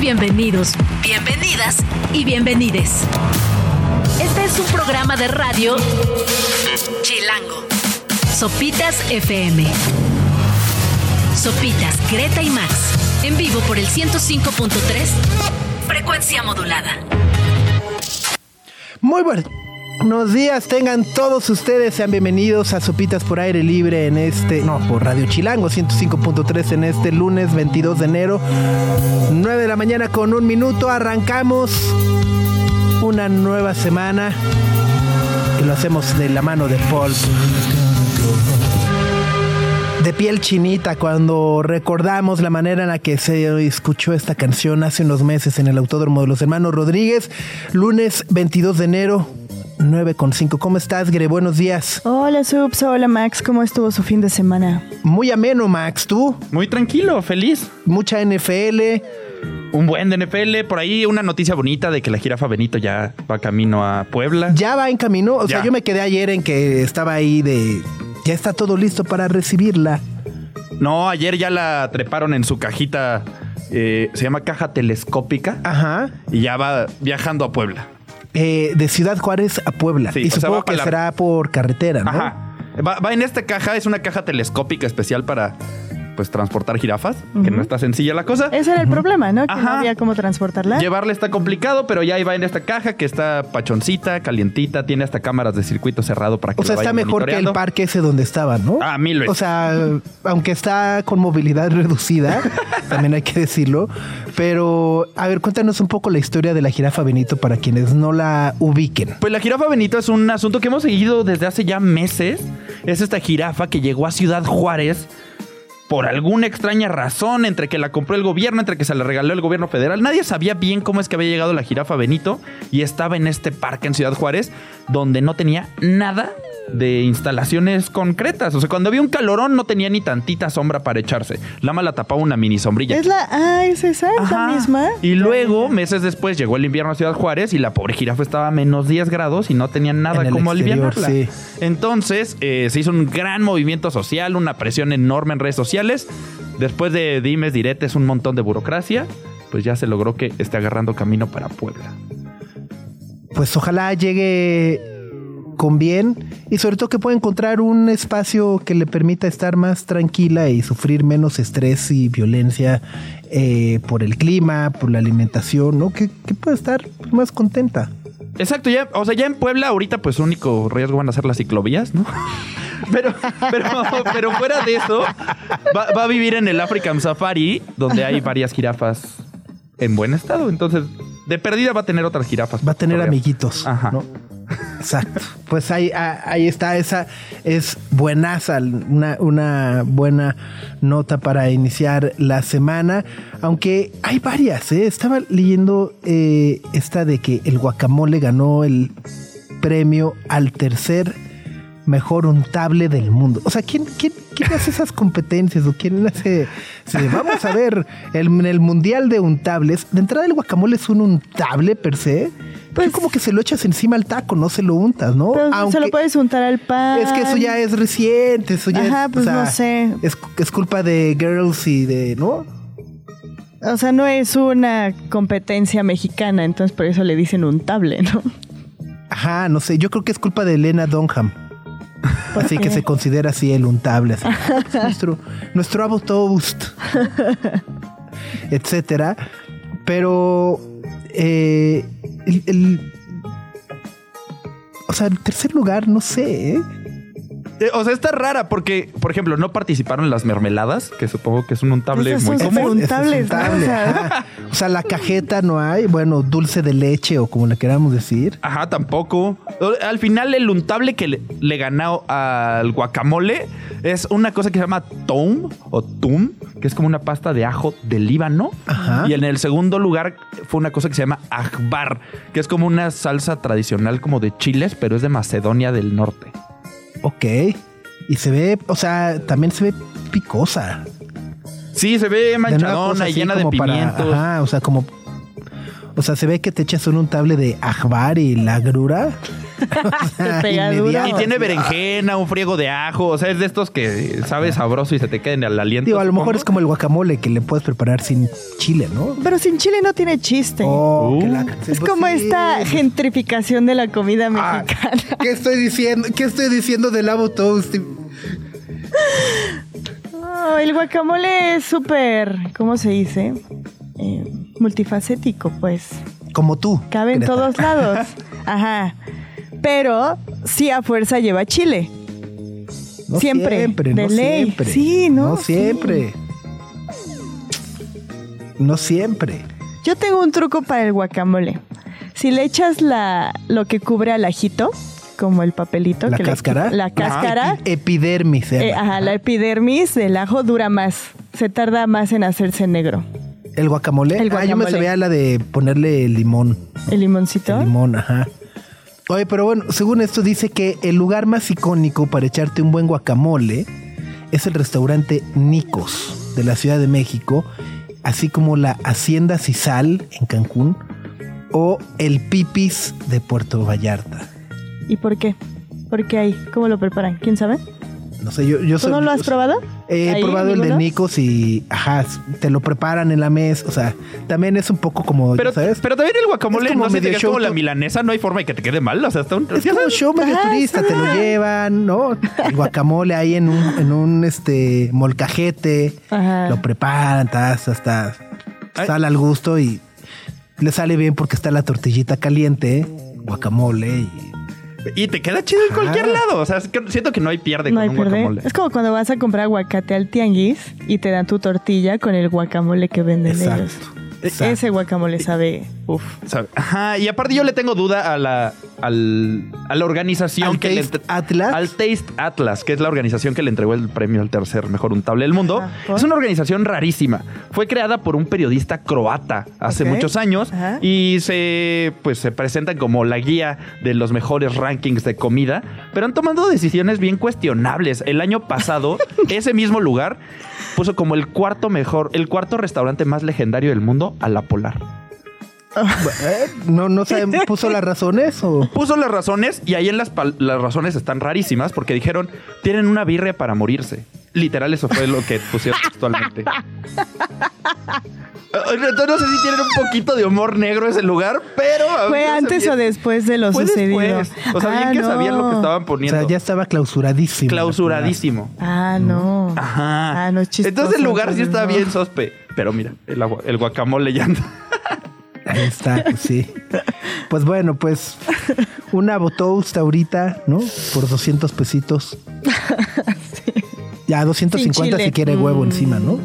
Bienvenidos, bienvenidas y bienvenides. Este es un programa de radio Chilango. Sopitas FM. Sopitas, Greta y Max. En vivo por el 105.3. Frecuencia modulada. Muy buenos días, tengan todos ustedes, sean bienvenidos a Sopitas por Aire Libre en este, no, por Radio Chilango 105.3 en este lunes 22 de enero, 9 de la mañana con un minuto, arrancamos una nueva semana y lo hacemos de la mano de Paul. De piel chinita cuando recordamos la manera en la que se escuchó esta canción hace unos meses en el Autódromo de los Hermanos Rodríguez, lunes 22 de enero, 9 con 5. ¿Cómo estás, Gre? Buenos días. Hola, Subs. Hola, Max. ¿Cómo estuvo su fin de semana? Muy ameno, Max. ¿Tú? Muy tranquilo, feliz. Mucha NFL. Un buen de NFL. Por ahí una noticia bonita de que la jirafa Benito ya va camino a Puebla. ¿Ya va en camino? O sea, yo me quedé ayer en que estaba ahí de... Ya está todo listo para recibirla. No, ayer ya la treparon en su cajita. eh, se llama caja telescópica. Ajá. Y ya va viajando a Puebla. Eh, de Ciudad Juárez a Puebla. Sí, y sea, supongo que la- será por carretera, ¿no? Ajá. Va, va en esta caja, es una caja telescópica especial para pues transportar jirafas, que no está sencilla la cosa. Ese era el problema, ¿no? Que no había cómo transportarla. Llevarla está complicado, pero ya ahí va en esta caja que está pachoncita, calientita, tiene hasta cámaras de circuito cerrado para que O sea, lo está mejor que el parque ese donde estaba, ¿no? Ah, mil veces. O sea, aunque está con movilidad reducida, también hay que decirlo. Pero, a ver, cuéntanos un poco la historia de la jirafa Benito para quienes no la ubiquen. Pues la jirafa Benito es un asunto que hemos seguido desde hace ya meses. Es esta jirafa que llegó a Ciudad Juárez por alguna extraña razón, entre que la compró el gobierno, entre que se la regaló el gobierno federal. Nadie sabía bien cómo es que había llegado la jirafa Benito y estaba en este parque en Ciudad Juárez, donde no tenía nada de instalaciones concretas. O sea, cuando había un calorón no tenía ni tantita sombra para echarse. Lama la tapaba una mini sombrilla. Es la. Ah, es esa, es la Ajá. misma. Y luego, meses después, llegó el invierno a Ciudad Juárez y la pobre jirafa estaba a menos 10 grados y no tenía nada como aliviarla. sí. Entonces, eh, se hizo un gran movimiento social, una presión enorme en redes sociales. Después de dimes, diretes, un montón de burocracia, pues ya se logró que esté agarrando camino para Puebla. Pues ojalá llegue con bien y sobre todo que pueda encontrar un espacio que le permita estar más tranquila y sufrir menos estrés y violencia eh, por el clima, por la alimentación, ¿no? Que, que pueda estar más contenta. Exacto, ya, o sea, ya en Puebla ahorita pues su único riesgo van a ser las ciclovías, ¿no? Pero, pero, pero fuera de eso, va, va a vivir en el African Safari, donde hay varias jirafas en buen estado. Entonces, de perdida va a tener otras jirafas. Va a tener amiguitos, Ajá. ¿no? Exacto. Pues ahí, ah, está, esa es buenaza, una, una buena nota para iniciar la semana, aunque hay varias, ¿eh? Estaba leyendo eh, esta de que el guacamole ganó el premio al tercer mejor untable del mundo. O sea, ¿quién, hace esas competencias o quién hace... vamos a ver, el, el mundial de untables, de entrada el guacamole es un untable per se, pues como que se lo echas encima al taco, no se lo untas, ¿no? Pero se lo puedes untar al pan. Es que eso ya es reciente, eso ya Ajá, es, pues no sé. Es, es culpa de girls y de, ¿no? O sea, no es una competencia mexicana, entonces por eso le dicen untable, ¿no? Ajá, no sé, yo creo que es culpa de Elena Donham. Así que se considera así el untable. así. Es nuestro, nuestro avo toast. etcétera. Pero eh, el, el- o sea, el tercer lugar, no sé, ¿eh? Eh, o sea, está rara porque, por ejemplo, no participaron las mermeladas, que supongo que es un untable muy común. Es untable, O sea- ajá. O sea, la cajeta no hay, bueno, dulce de leche o como le queramos decir. Ajá, tampoco. Al final, el untable que le, le ganó al guacamole es una cosa que se llama tom o tum, que es como una pasta de ajo del Líbano. Ajá. Y en el segundo lugar fue una cosa que se llama ajbar, que es como una salsa tradicional como de chiles, pero es de Macedonia del Norte. Ok. Y se ve, o sea, también se ve picosa. Sí, se ve manchadona y llena de para- pimientos. ajá, o sea, como. O sea, se ve que te echas un untable de ajbar y la grura. sea, Te pega duro. inmediatas. Y tiene berenjena, un friego de ajo. O sea, es de estos que sabe sabroso y se te queden al aliento. Digo, a lo mejor es como el guacamole que le puedes preparar sin chile, ¿no? Pero sin chile no tiene chiste. Oh, Uh. la- es pues como sí. esta gentrificación de la comida Ah, mexicana. ¿Qué estoy diciendo? ¿Qué estoy diciendo del Avo Toast? Oh, el guacamole es súper, ¿cómo se dice? Eh, multifacético, pues. Como tú. Cabe en todos lados. Ajá. Pero sí a fuerza lleva chile. No siempre, siempre, de no ley. siempre. Sí, ¿no? No Sí. siempre. No siempre. Yo tengo un truco para el guacamole. Si le echas la, lo que cubre al ajito, como el papelito. ¿La que le- cáscara? la cáscara. Epi- epidermis. eh, ajá, la epidermis del ajo dura más. Se tarda más en hacerse negro. ¿El guacamole? El Ah, yo me guacamole. sabía la de ponerle limón. El limoncito. El limón, ajá. Oye, pero bueno, según esto dice que el lugar más icónico para echarte un buen guacamole es el restaurante Nicos de la Ciudad de México, así como la Hacienda Cisal en Cancún o el Pipis de Puerto Vallarta. ¿Y por qué? ¿Por qué ahí? ¿Cómo lo preparan? ¿Quién sabe? No sé, yo, yo ¿Tú soy- no lo has yo- probado? He ¿Ahí, probado el de? Nicos y, ajá, te lo preparan en la mesa, o sea, también es un poco como, Pero, ¿sabes? pero también el guacamole Es como no sé, medio es como show la milanesa, no hay forma de que te quede mal. O sea, está un. Es como sabes. show medio Ajá, turista, te lo llevan, ¿no? El guacamole ahí en un, en un este molcajete, Ajá. lo preparan, tas, hasta sale al gusto y le sale bien porque está la tortillita caliente, guacamole y Y te queda chido en cualquier lado. O sea, siento que no hay pierde No con hay un guacamole. Es como cuando vas a comprar aguacate al tianguis y te dan tu tortilla con el guacamole que venden Exacto. ellos. Exacto. Ese guacamole sabe, uf. ¿Sabe? Ajá, y aparte yo le tengo duda a la, al- a la organización ¿Al que le Taste entre- Atlas? Al Taste Atlas, que es la organización que le entregó el premio al tercer mejor untable del mundo. Es una organización rarísima. Fue creada por un periodista croata hace muchos años Ajá. y se, pues, se presentan como la guía de los mejores rankings de comida, pero han tomado decisiones bien cuestionables. El año pasado, ese mismo lugar puso como el cuarto mejor, el cuarto restaurante más legendario del mundo a la Polar. ¿Eh? no no saben puso las razones o Puso las razones y ahí en las, pal- las razones están rarísimas porque dijeron, tienen una birria para morirse. Literal, eso fue lo que pusieron textualmente. Eh, Entonces no sé si tienen un poquito de humor negro ese lugar, pero... ¿Fue antes o después de lo Fue sucedido? después. O sea, bien Ah, que sabían lo que estaban o poniendo. sea, ya estaba clausuradísimo. Clausuradísimo. Ah, no. Ajá. Ah, no chistoso. Entonces el lugar sí está no. bien sospe. Pero mira, el, agua- el guacamole ya anda. Ahí está, pues sí. Pues bueno, pues una botoast ahorita, ¿no? Por 200 pesitos. Ya, 250 Sin chile. si quiere huevo Mm. encima, ¿no?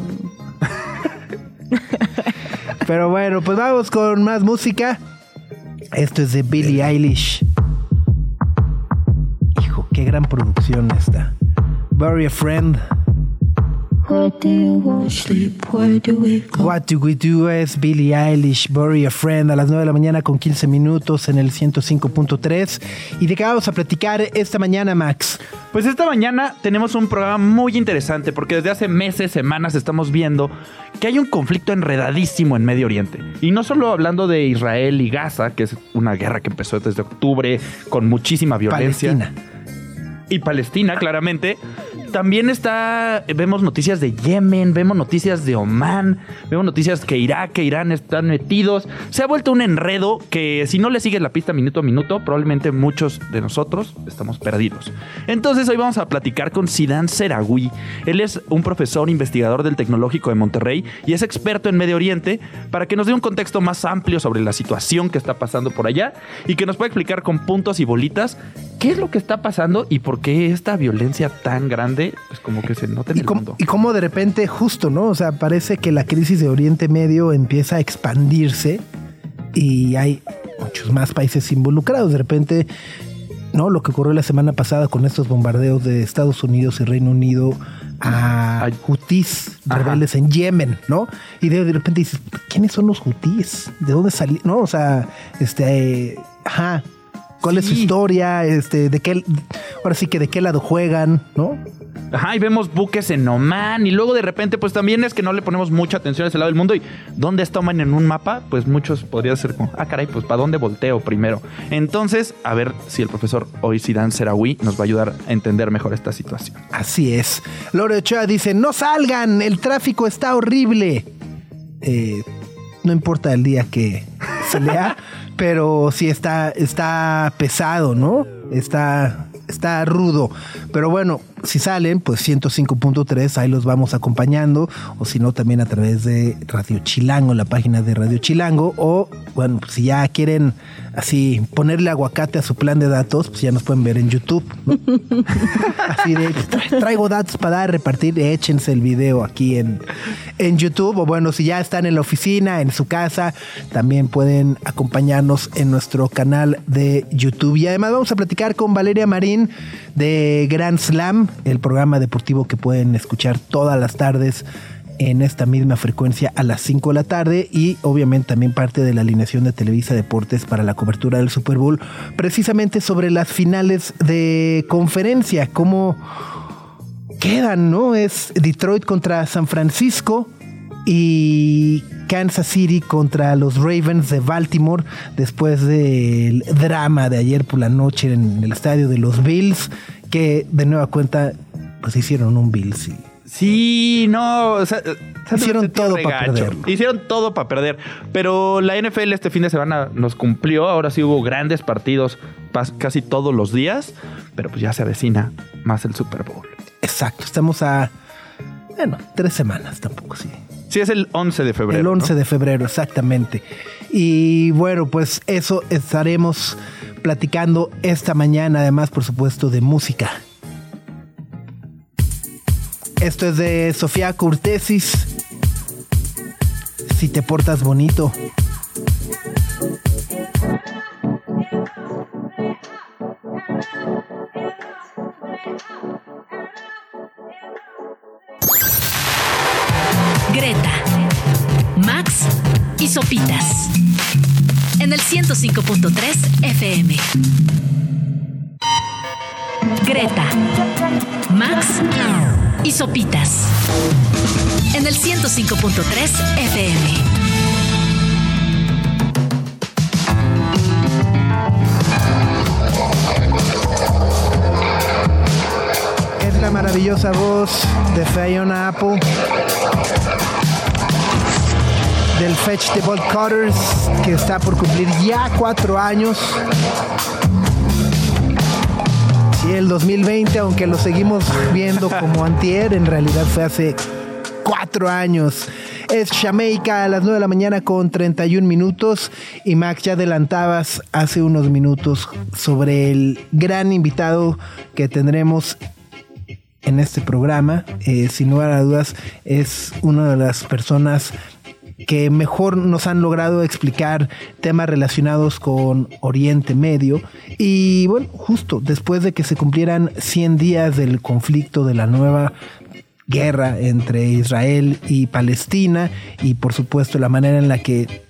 Pero bueno, pues vamos con más música. Esto es de Billie Eilish. Hijo, qué gran producción esta. Bury a Friend. Where do you want sleep? Where do we go? What Do We Do es Billie Eilish, Bury a Friend a las 9 de la mañana con 15 minutos en el 105.3. ¿Y de qué vamos a platicar esta mañana, Max? Pues esta mañana tenemos un programa muy interesante porque desde hace meses, semanas estamos viendo que hay un conflicto enredadísimo en Medio Oriente. Y no solo hablando de Israel y Gaza, que es una guerra que empezó desde octubre con muchísima violencia. Palestina. y Palestina, claramente. También está, vemos noticias de Yemen, vemos noticias de Omán, vemos noticias que Irak, que Irán están metidos. Se ha vuelto un enredo que si no le sigues la pista minuto a minuto, probablemente muchos de nosotros estamos perdidos. Entonces hoy vamos a platicar con Sidan Serawi. Él es un profesor investigador del Tecnológico de Monterrey y es experto en Medio Oriente para que nos dé un contexto más amplio sobre la situación que está pasando por allá y que nos pueda explicar con puntos y bolitas qué es lo que está pasando y por qué esta violencia tan grande, pues como que se nota en Y el cómo, mundo. y cómo de repente, justo, ¿no? O sea, parece que la crisis de Oriente Medio empieza a expandirse y hay muchos más países involucrados. De repente, ¿no? Lo que ocurrió la semana pasada con estos bombardeos de Estados Unidos y Reino Unido a Ajá. rebeldes en Yemen, ¿no? Y de, de repente dices, ¿quiénes son los hutíes? ¿De dónde salieron? ¿No? O sea, este, eh, ajá. ¿Cuál es su historia? Este, de qué, ahora sí que de qué lado juegan, ¿no? Ajá, y vemos buques en Oman y luego de repente pues también es que no le ponemos mucha atención a ese lado del mundo y ¿dónde está Oman en un mapa? Pues muchos podría ser como, ah caray, pues ¿para dónde volteo primero? Entonces, a ver si el profesor Oisidan Serawi nos va a ayudar a entender mejor esta situación. Así es. Lore Ochoa dice, no salgan, el tráfico está horrible. Eh, no importa el día que se lea, pero sí está, está pesado, ¿no? Está, está rudo. Pero bueno, si salen, pues 105.3, ahí los vamos acompañando. O si no, también a través de Radio Chilango, la página de Radio Chilango. O, bueno, si ya quieren así ponerle aguacate a su plan de datos, pues ya nos pueden ver en YouTube. así de, "Tra- traigo datos para dar, repartir, échense el video aquí en, en YouTube. O bueno, si ya están en la oficina, en su casa, también pueden acompañarnos en nuestro canal de YouTube. Y además vamos a platicar con Valeria Marín de Grand Slam, el programa deportivo que pueden escuchar todas las tardes en esta misma frecuencia a las 5 de la tarde y obviamente también parte de la alineación de Televisa Deportes para la cobertura del Super Bowl, precisamente sobre las finales de conferencia, cómo quedan, ¿no? Es Detroit contra San Francisco y Kansas City contra los Ravens de Baltimore después del drama de ayer por la noche en el estadio de los Bills, que de nueva cuenta pues hicieron un Bills y Sí, no, o sea, Hicieron se todo re pa' gacho. perderlo. Hicieron todo para perder. Pero la NFL este fin de semana nos cumplió. Ahora sí hubo grandes partidos casi todos los días. Pero pues ya se avecina más el Super Bowl. exacto, estamos a, bueno, tres semanas tampoco, sí. Sí, es el 11 de febrero. El 11 ¿no? de febrero, exactamente. Y bueno, pues eso estaremos platicando esta mañana, además, por supuesto, de música. Esto es de Sofía Curtesis. Si te portas bonito. Sopitas. En el 105.3 FM. Greta, Max y Sopitas. En el 105.3 FM. Es la maravillosa voz de Fiona Apple. Del Fetch the Bolt Cutters, que está por cumplir ya cuatro años. Sí, el 2020, aunque lo seguimos viendo como antier, en realidad fue hace cuatro años. Es Jamaica a las 9 de la mañana con 31 minutos. Y Max, ya adelantabas hace unos minutos sobre el gran invitado que tendremos en este programa. Eh, sin lugar a dudas, es una de las personas que mejor nos han logrado explicar temas relacionados con Oriente Medio. Y bueno, justo después de que se cumplieran 100 días del conflicto de la nueva guerra entre Israel y Palestina y por supuesto la manera en la que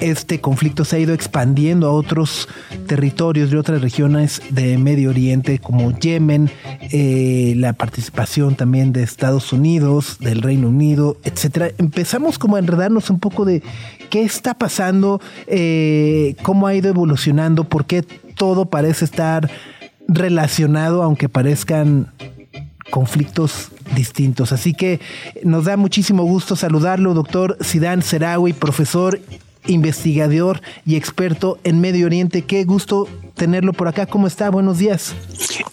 este conflicto se ha ido expandiendo a otros territorios de otras regiones de Medio Oriente como Yemen, eh, la participación también de Estados Unidos, del Reino Unido, etcétera. Empezamos como a enredarnos un poco de qué está pasando, eh, cómo ha ido evolucionando, por qué todo parece estar relacionado, aunque parezcan conflictos distintos. Así que nos da muchísimo gusto saludarlo, doctor Sidán Serawi, profesor, investigador y experto en Medio Oriente. Qué gusto tenerlo por acá. ¿Cómo está? Buenos días.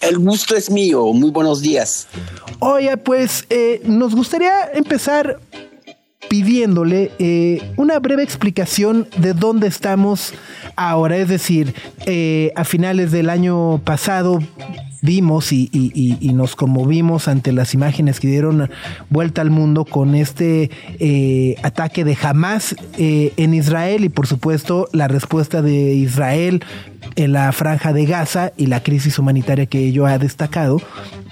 El gusto es mío. Muy buenos días. Oye, pues eh, nos gustaría empezar pidiéndole eh, una breve explicación de dónde estamos ahora. Es decir, eh, a finales del año pasado vimos y, nos conmovimos ante las imágenes que dieron vuelta al mundo con este eh, ataque de Hamas en Israel y por supuesto la respuesta de Israel en la franja de Gaza y la crisis humanitaria que ello ha destacado,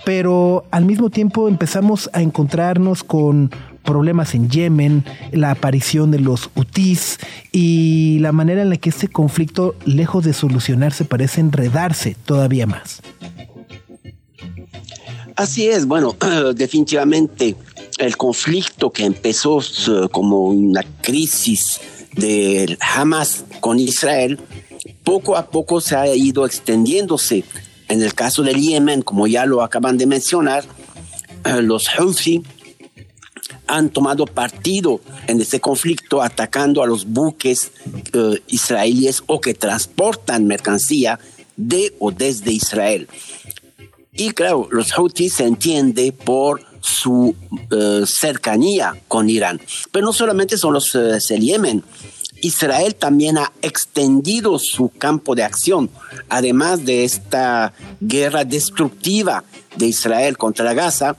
pero al mismo tiempo empezamos a encontrarnos con problemas en Yemen, la aparición de los hutíes y la manera en la que este conflicto, lejos de solucionarse, parece enredarse todavía más. Así es, bueno, definitivamente el conflicto que empezó eh, como una crisis de Hamas con Israel, poco a poco se ha ido extendiéndose. En el caso del Yemen, como ya lo acaban de mencionar, eh, los Houthi han tomado partido en este conflicto atacando a los buques eh, israelíes o que transportan mercancía de o desde Israel. Y claro, los Houthis se entiende por su eh, cercanía con Irán. Pero no solamente son los eh, Yemen. Israel también ha extendido su campo de acción, además de esta guerra destructiva de Israel contra Gaza.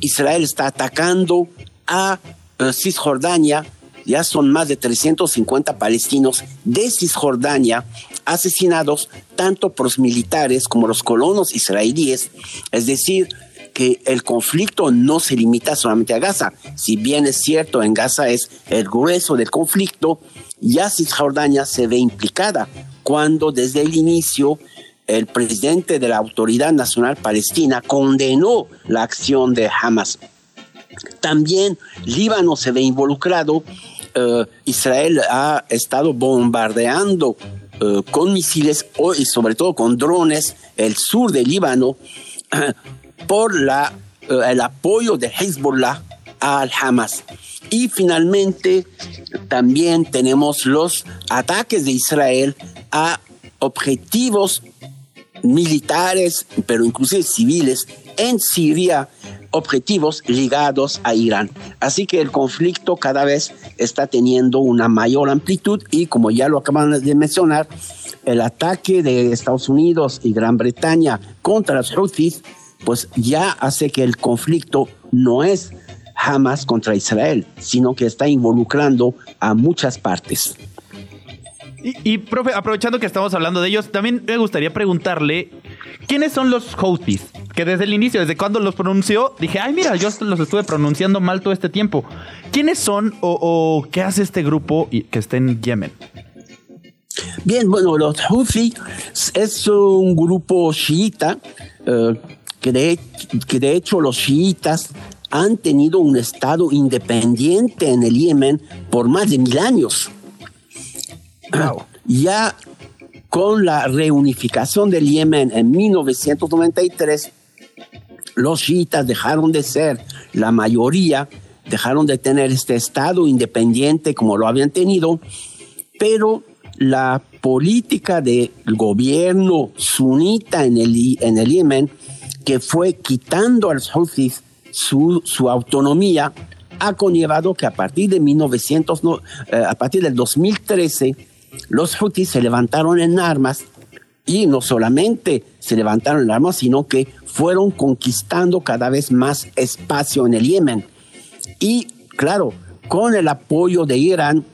Israel está atacando a eh, Cisjordania, ya son más de 350 palestinos de Cisjordania asesinados tanto por los militares como los colonos israelíes, es decir, que el conflicto no se limita solamente a Gaza. Si bien es cierto, en Gaza es el grueso del conflicto, ya Cisjordania se ve implicada cuando desde el inicio el presidente de la Autoridad Nacional Palestina condenó la acción de Hamas. También Líbano se ve involucrado. Eh, Israel ha estado bombardeando eh, con misiles y sobre todo con drones el sur de Líbano por eh, el apoyo de Hezbollah al Hamas. Y finalmente también tenemos los ataques de Israel a objetivos militares, pero inclusive civiles, en Siria, objetivos ligados a Irán. Así que el conflicto cada vez está teniendo una mayor amplitud y como ya lo acaban de mencionar, el ataque de Estados Unidos y Gran Bretaña contra los Houthis, pues ya hace que el conflicto no es jamás contra Israel, sino que está involucrando a muchas partes. Y, profe, aprovechando que estamos hablando de ellos, también me gustaría preguntarle, ¿quiénes son los Houthis? Que desde el inicio, desde cuando los pronunció, dije, ay, mira, yo los estuve pronunciando mal todo este tiempo. ¿Quiénes son o, qué hace este grupo que está en Yemen? Bien, bueno, los Houthi es un grupo chiita eh, que, de, que de hecho los chiitas han tenido un estado independiente en el Yemen por más de mil años. Ya con la reunificación del Yemen en 1993, los chiitas dejaron de ser la mayoría, dejaron de tener este estado independiente como lo habían tenido, pero la política del gobierno sunita en el, en el Yemen, que fue quitando a los Houthis su, su autonomía, ha conllevado que a partir de 1900, eh, a partir del 2013, los Houthis se levantaron en armas y no solamente se levantaron en armas, sino que fueron conquistando cada vez más espacio en el Yemen. Y claro, con el apoyo de Irán,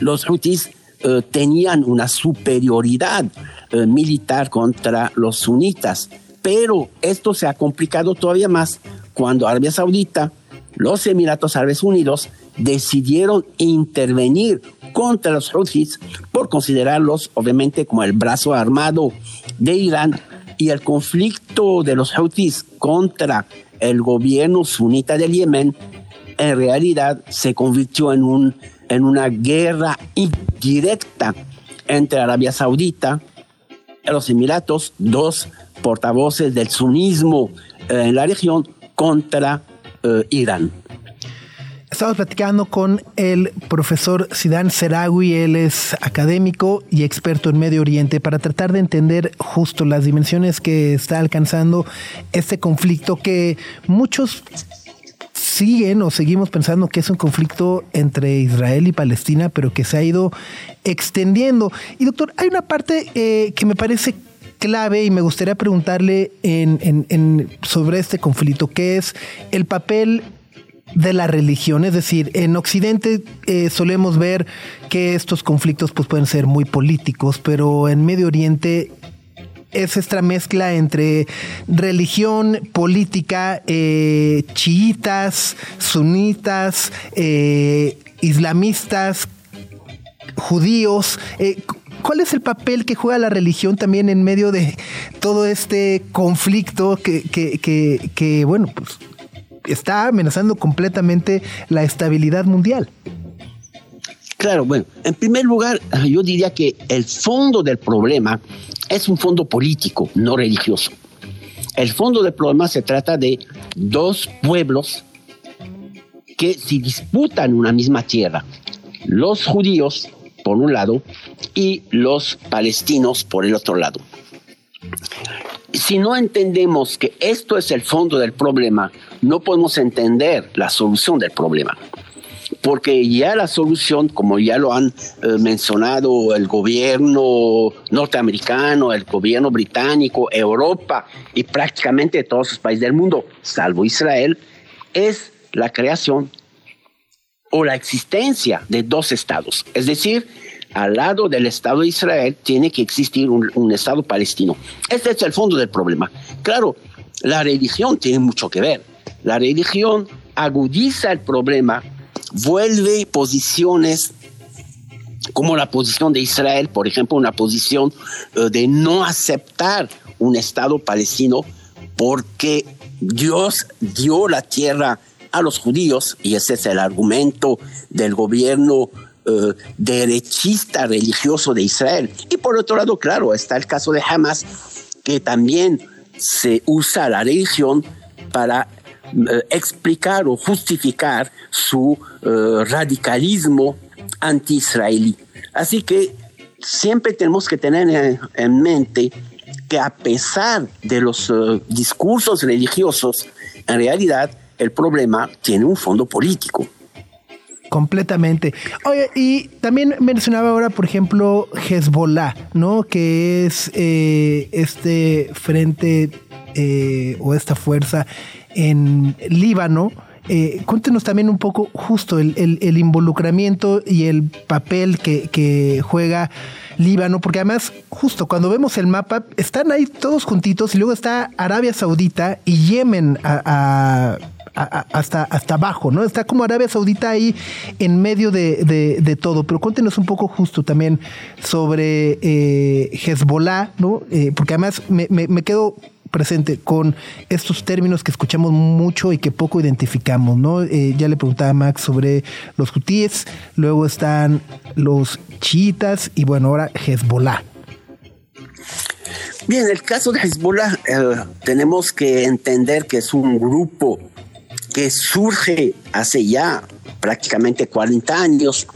los Houthis eh, tenían una superioridad eh, militar contra los sunitas. Pero esto se ha complicado todavía más cuando Arabia Saudita, los Emiratos Árabes Unidos decidieron intervenir contra los Houthis por considerarlos obviamente como el brazo armado de Irán y el conflicto de los Houthis contra el gobierno sunita del Yemen en realidad se convirtió en, un, en una guerra indirecta entre Arabia Saudita y los Emiratos, dos portavoces del sunismo eh, en la región, contra eh, Irán. Estamos platicando con el profesor Sidan Serawi, él es académico y experto en Medio Oriente, para tratar de entender justo las dimensiones que está alcanzando este conflicto que muchos siguen o seguimos pensando que es un conflicto entre Israel y Palestina, pero que se ha ido extendiendo. Y doctor, hay una parte eh, que me parece clave y me gustaría preguntarle sobre este conflicto, que es el papel de la religión. Es decir, en Occidente eh, solemos ver que estos conflictos pues, pueden ser muy políticos, pero en Medio Oriente es esta mezcla entre religión, política, eh, chiitas, sunitas, eh, islamistas, judíos. ¿cuál es el papel que juega la religión también en medio de todo este conflicto que, que, que, que bueno, pues está amenazando completamente la estabilidad mundial? Claro, bueno, en primer lugar, yo diría que el fondo del problema es un fondo político, no religioso. El fondo del problema se trata de dos pueblos que se disputan una misma tierra. Los judíos, por un lado, y los palestinos, por el otro lado. Si no entendemos que esto es el fondo del problema, no podemos entender la solución del problema porque ya la solución, como ya lo han eh, mencionado el gobierno norteamericano, el gobierno británico, Europa y prácticamente todos los países del mundo, salvo Israel, es la creación o la existencia de dos estados. Es decir, al lado del Estado de Israel tiene que existir un, Estado palestino. Este es el fondo del problema. Claro, la religión tiene mucho que ver. La religión agudiza el problema vuelve posiciones como la posición de Israel, por ejemplo, una posición eh, de no aceptar un Estado palestino porque Dios dio la tierra a los judíos, y ese es el argumento del gobierno eh, derechista religioso de Israel. Y por otro lado, claro, está el caso de Hamas, que también se usa la religión para eh, explicar o justificar su eh, radicalismo anti-israelí. Así que siempre tenemos que tener en, mente que a pesar de los discursos religiosos, en realidad el problema tiene un fondo político. Completamente. Oye, y también mencionaba ahora, por ejemplo, Hezbollah, ¿no? Que es este frente o esta fuerza en Líbano. Eh, cuéntenos también un poco justo el, involucramiento y el papel que, juega Líbano, porque además, justo cuando vemos el mapa, están ahí todos juntitos y luego está Arabia Saudita y Yemen hasta, hasta abajo, ¿no? Está como Arabia Saudita ahí en medio de, todo. Pero cuéntenos un poco justo también sobre eh, Hezbollah, ¿no? Eh, porque además me, me, quedo presente con estos términos que escuchamos mucho y que poco identificamos, ¿no? Eh, ya le preguntaba a Max sobre los hutíes, luego están los chiitas y bueno, ahora Hezbollah. Bien, el caso de Hezbollah eh, tenemos que entender que es un grupo que surge hace ya prácticamente 40 años.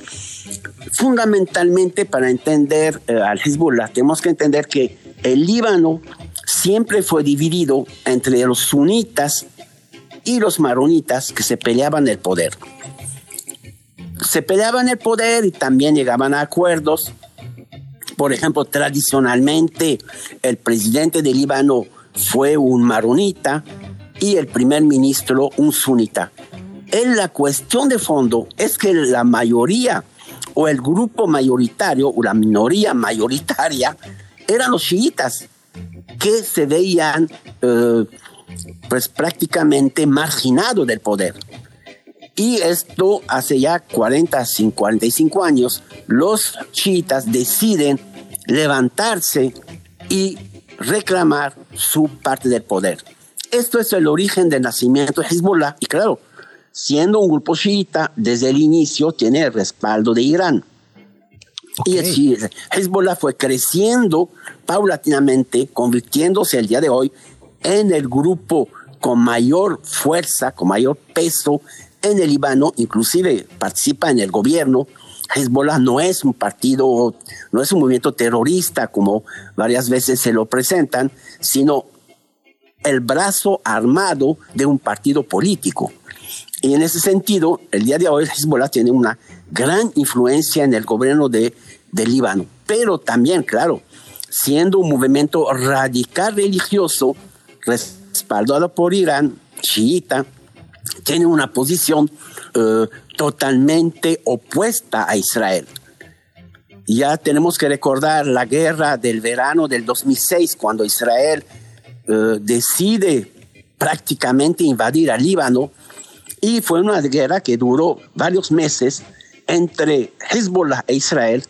Fundamentalmente para entender eh, al Hezbollah tenemos que entender que el Líbano siempre fue dividido entre los sunitas y los maronitas que se peleaban el poder. Se peleaban el poder y también llegaban a acuerdos. Por ejemplo, tradicionalmente el presidente del Líbano fue un maronita y el primer ministro un sunita. En la cuestión de fondo es que la mayoría o el grupo mayoritario o la minoría mayoritaria eran los chiitas que se veían eh, pues prácticamente marginados del poder. Y esto hace ya 40, 45 años, los chiitas deciden levantarse y reclamar su parte del poder. Esto es el origen del nacimiento de Hezbollah y claro, siendo un grupo chiita, desde el inicio tiene el respaldo de Irán. Y Hezbollah fue creciendo paulatinamente, convirtiéndose el día de hoy en el grupo con mayor fuerza, con mayor peso en el Líbano, inclusive participa en el gobierno. Hezbollah no es un partido, no es un movimiento terrorista como varias veces se lo presentan, sino el brazo armado de un partido político. Y en ese sentido, el día de hoy Hezbollah tiene una gran influencia en el gobierno de, Líbano. Pero también, claro, siendo un movimiento radical religioso respaldado por Irán, chiita, tiene una posición eh, totalmente opuesta a Israel. Ya tenemos que recordar la guerra del verano del 2006, cuando Israel eh, decide prácticamente invadir al Líbano, y fue una guerra que duró varios meses entre Hezbollah e Israel,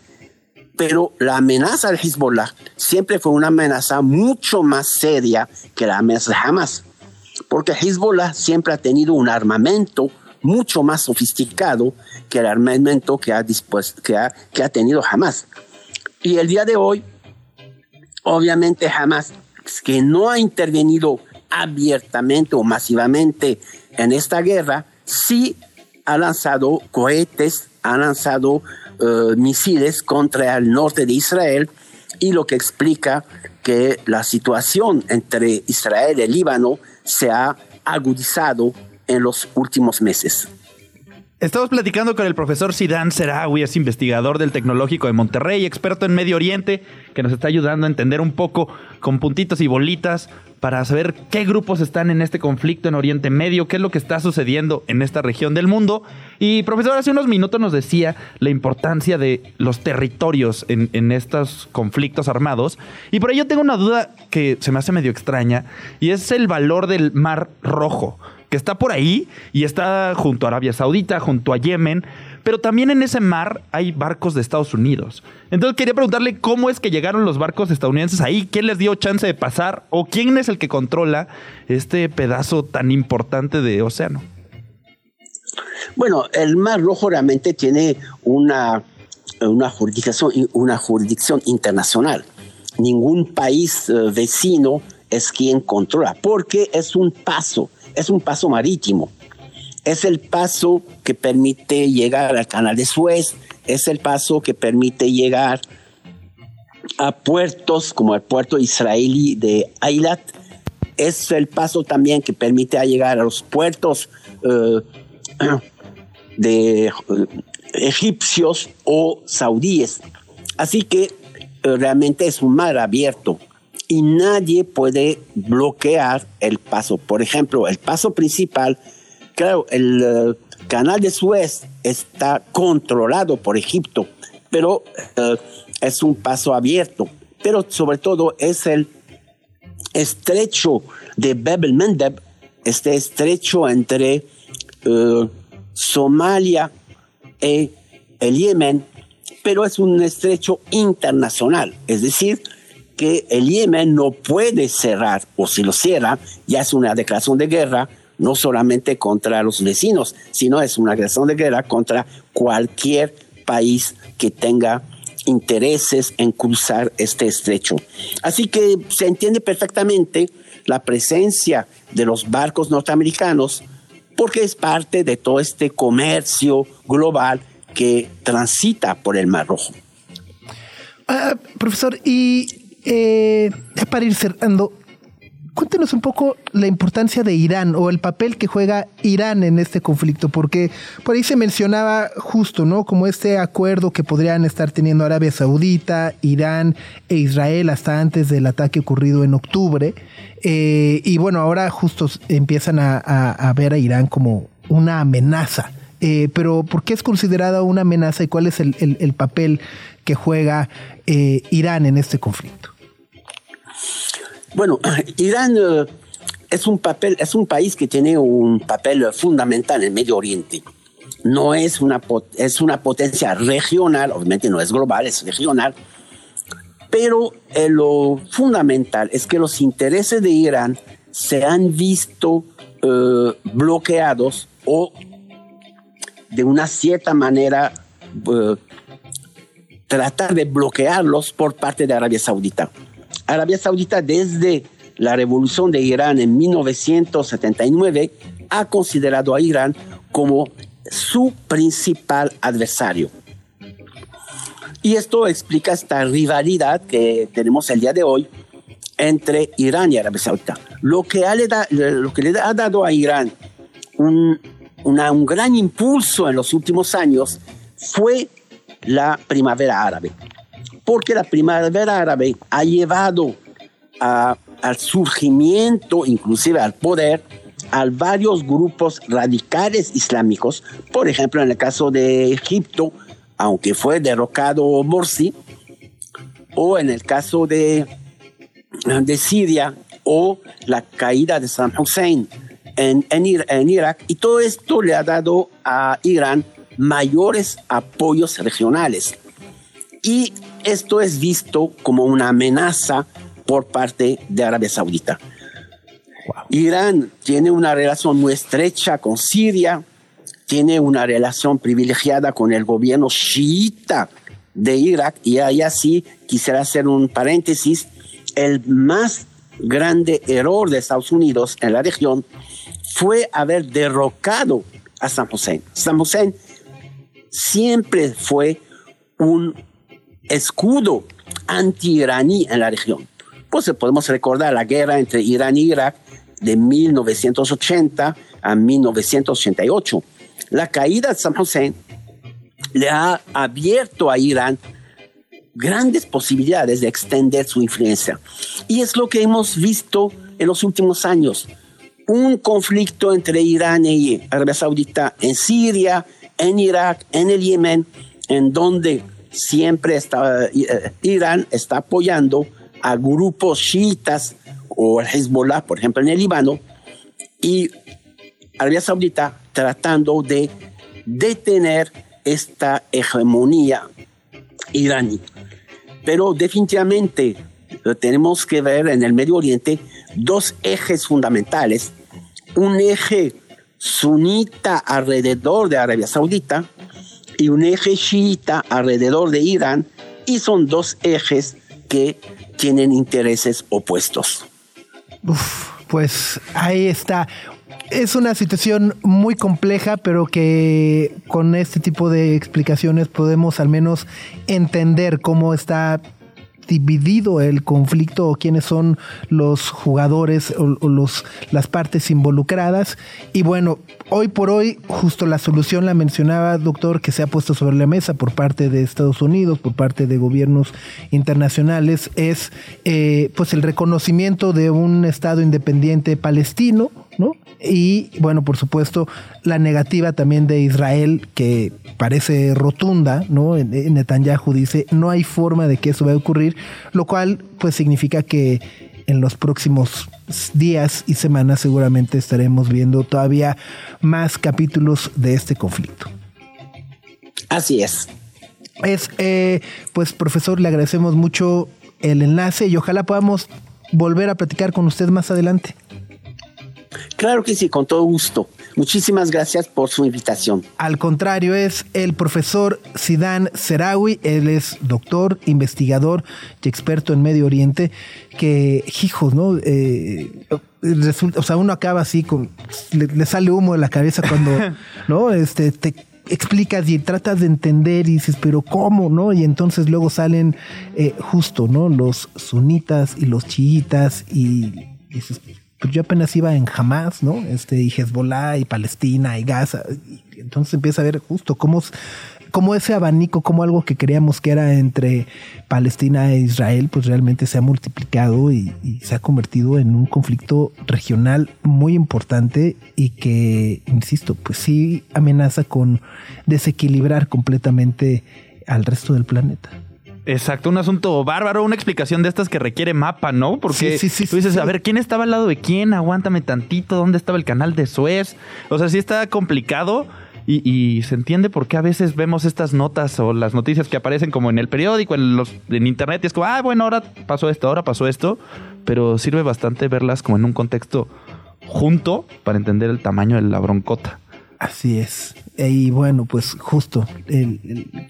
pero la amenaza del Hezbollah siempre fue una amenaza mucho más seria que la amenaza de Hamas, porque Hezbollah siempre ha tenido un armamento mucho más sofisticado que el armamento que ha, que ha, que ha tenido Hamas. Y el día de hoy, obviamente Hamas, que no ha intervenido abiertamente o masivamente en esta guerra, sí ha lanzado cohetes, ha lanzado eh, misiles contra el norte de Israel y lo que explica que la situación entre Israel y Líbano se ha agudizado en los últimos meses. Estamos platicando con el profesor Sidan Serawi, es investigador del Tecnológico de Monterrey, experto en Medio Oriente, que nos está ayudando a entender un poco con puntitos y bolitas para saber qué grupos están en este conflicto en Oriente Medio, qué es lo que está sucediendo en esta región del mundo. Y profesor, hace unos minutos nos decía la importancia de los territorios en, en estos conflictos armados. Y por ello tengo una duda que se me hace medio extraña, y es el valor del Mar Rojo que está por ahí y está junto a Arabia Saudita, junto a Yemen, pero también en ese mar hay barcos de Estados Unidos. Entonces quería preguntarle cómo es que llegaron los barcos estadounidenses ahí, quién les dio chance de pasar o quién es el que controla este pedazo tan importante de océano. Bueno, el Mar Rojo realmente tiene una, una, jurisdicción, una jurisdicción internacional. Ningún país eh, vecino es quien controla, porque es un paso es un paso marítimo. Es el paso que permite llegar al canal de Suez, es el paso que permite llegar a puertos como el puerto israelí de Eilat, es el paso también que permite llegar a los puertos eh, de eh, egipcios o saudíes. Así que eh, realmente es un mar abierto y nadie puede bloquear el paso. Por ejemplo, el paso principal, claro, el eh, canal de Suez está controlado por Egipto, pero eh, es un paso abierto. Pero sobre todo es el estrecho de Bab el-Mandeb, este estrecho entre eh, Somalia y el Yemen, pero es un estrecho internacional, es decir, que el Yemen no puede cerrar, o si lo cierra, ya es una declaración de guerra, no solamente contra los vecinos, sino es una declaración de guerra contra cualquier país que tenga intereses en cruzar este estrecho. Así que se entiende perfectamente la presencia de los barcos norteamericanos porque es parte de todo este comercio global que transita por el Mar Rojo. Ah, profesor, y eh, para ir cerrando, cuéntenos un poco la importancia de Irán o el papel que juega Irán en este conflicto, porque por ahí se mencionaba justo, ¿no? Como este acuerdo que podrían estar teniendo Arabia Saudita, Irán e Israel hasta antes del ataque ocurrido en octubre. Eh, y bueno, ahora justo empiezan a, ver a Irán como una amenaza. Eh, pero ¿por qué es considerada una amenaza y cuál es el, papel que juega Irán en este conflicto? Bueno, Irán eh, es un papel, es un país que tiene un papel fundamental en el Medio Oriente. No es una, es una potencia regional, obviamente no es global, es regional, pero eh, lo fundamental es que los intereses de Irán se han visto eh, bloqueados o de una cierta manera tratar de bloquearlos por parte de Arabia Saudita. Arabia Saudita desde la revolución de Irán en 1979 ha considerado a Irán como su principal adversario. Y esto explica esta rivalidad que tenemos el día de hoy entre Irán y Arabia Saudita. Lo que, que le ha dado a Irán un gran impulso en los últimos años fue la primavera árabe porque la primavera árabe ha llevado al surgimiento, inclusive al poder, a varios grupos radicales islámicos. Por ejemplo, en el caso de Egipto, aunque fue derrocado Morsi, o en el caso de, de Siria, o la caída de Saddam Hussein en, en Irak, y todo esto le ha dado a Irán mayores apoyos regionales y esto es visto como una amenaza por parte de Arabia Saudita. Irán tiene una relación muy estrecha con Siria, tiene una relación privilegiada con el gobierno chiita de Irak y ahí así quisiera hacer un paréntesis, el más grande error de Estados Unidos en la región fue haber derrocado a San Hussein. San Hussein siempre fue un escudo anti-iraní en la región. Pues podemos recordar la guerra entre Irán y Irak de 1980 a 1988. La caída de San Hussein le ha abierto a Irán grandes posibilidades de extender su influencia. Y es lo que hemos visto en los últimos años. Un conflicto entre Irán y Arabia Saudita en Siria, en Irak, en el Yemen, en donde siempre está, eh, Irán está apoyando a grupos chiitas o Hezbollah, por ejemplo, en el Líbano, y Arabia Saudita tratando de detener esta hegemonía iraní. Pero definitivamente tenemos que ver en el Medio Oriente dos ejes fundamentales. Un eje sunita alrededor de Arabia Saudita y un eje chiita alrededor de Irán y son dos ejes que tienen intereses opuestos. pues ahí está. Es una situación muy compleja, pero que con este tipo de explicaciones podemos al menos entender cómo está dividido el conflicto o quiénes son los jugadores o, los, las partes involucradas. Y bueno, hoy por hoy, justo la solución la mencionaba, doctor, que se ha puesto sobre la mesa por parte de Estados Unidos, por parte de gobiernos internacionales, es eh, pues el reconocimiento de un Estado independiente palestino, ¿no? Y bueno, por supuesto, la negativa también de Israel, que parece rotunda, ¿no? Netanyahu dice, no hay forma de que eso vaya a ocurrir, lo cual pues significa que en los próximos días y semanas seguramente estaremos viendo todavía más capítulos de este conflicto. Así es. Es, eh, pues profesor, le agradecemos mucho el enlace y ojalá podamos volver a platicar con usted más adelante. Claro que sí, con todo gusto. Muchísimas gracias por su invitación. Al contrario, es el profesor Sidan Serawi. Él es doctor, investigador y experto en Medio Oriente. Que, hijos, ¿no? Eh, resulta, o sea, uno acaba así, con, le, sale humo de la cabeza cuando, ¿no? Este, te explicas y tratas de entender y dices, pero ¿cómo? ¿No? Y entonces luego salen eh, justo, ¿no? Los sunitas y los chiitas y dices, pues yo apenas iba en Hamas, ¿no? Este, y Hezbollah y Palestina y Gaza. Y entonces empieza a ver justo cómo, cómo ese abanico, como algo que creíamos que era entre Palestina e Israel, pues realmente se ha multiplicado y se ha convertido en un conflicto regional muy importante y que, insisto, pues sí amenaza con desequilibrar completamente al resto del planeta. Exacto, un asunto bárbaro, una explicación de estas que requiere mapa, ¿no? Porque Sí, sí, sí, tú dices, a ver, ¿quién estaba al lado de quién? Aguántame tantito, ¿dónde estaba el canal de Suez? O sea, sí está complicado y, y se entiende por qué a veces vemos estas notas o las noticias que aparecen como en el periódico, en, los, en internet, y es como, ah, bueno, ahora pasó esto, ahora pasó esto, pero sirve bastante verlas como en un contexto junto para entender el tamaño de la broncota. Así es. Y bueno, pues justo,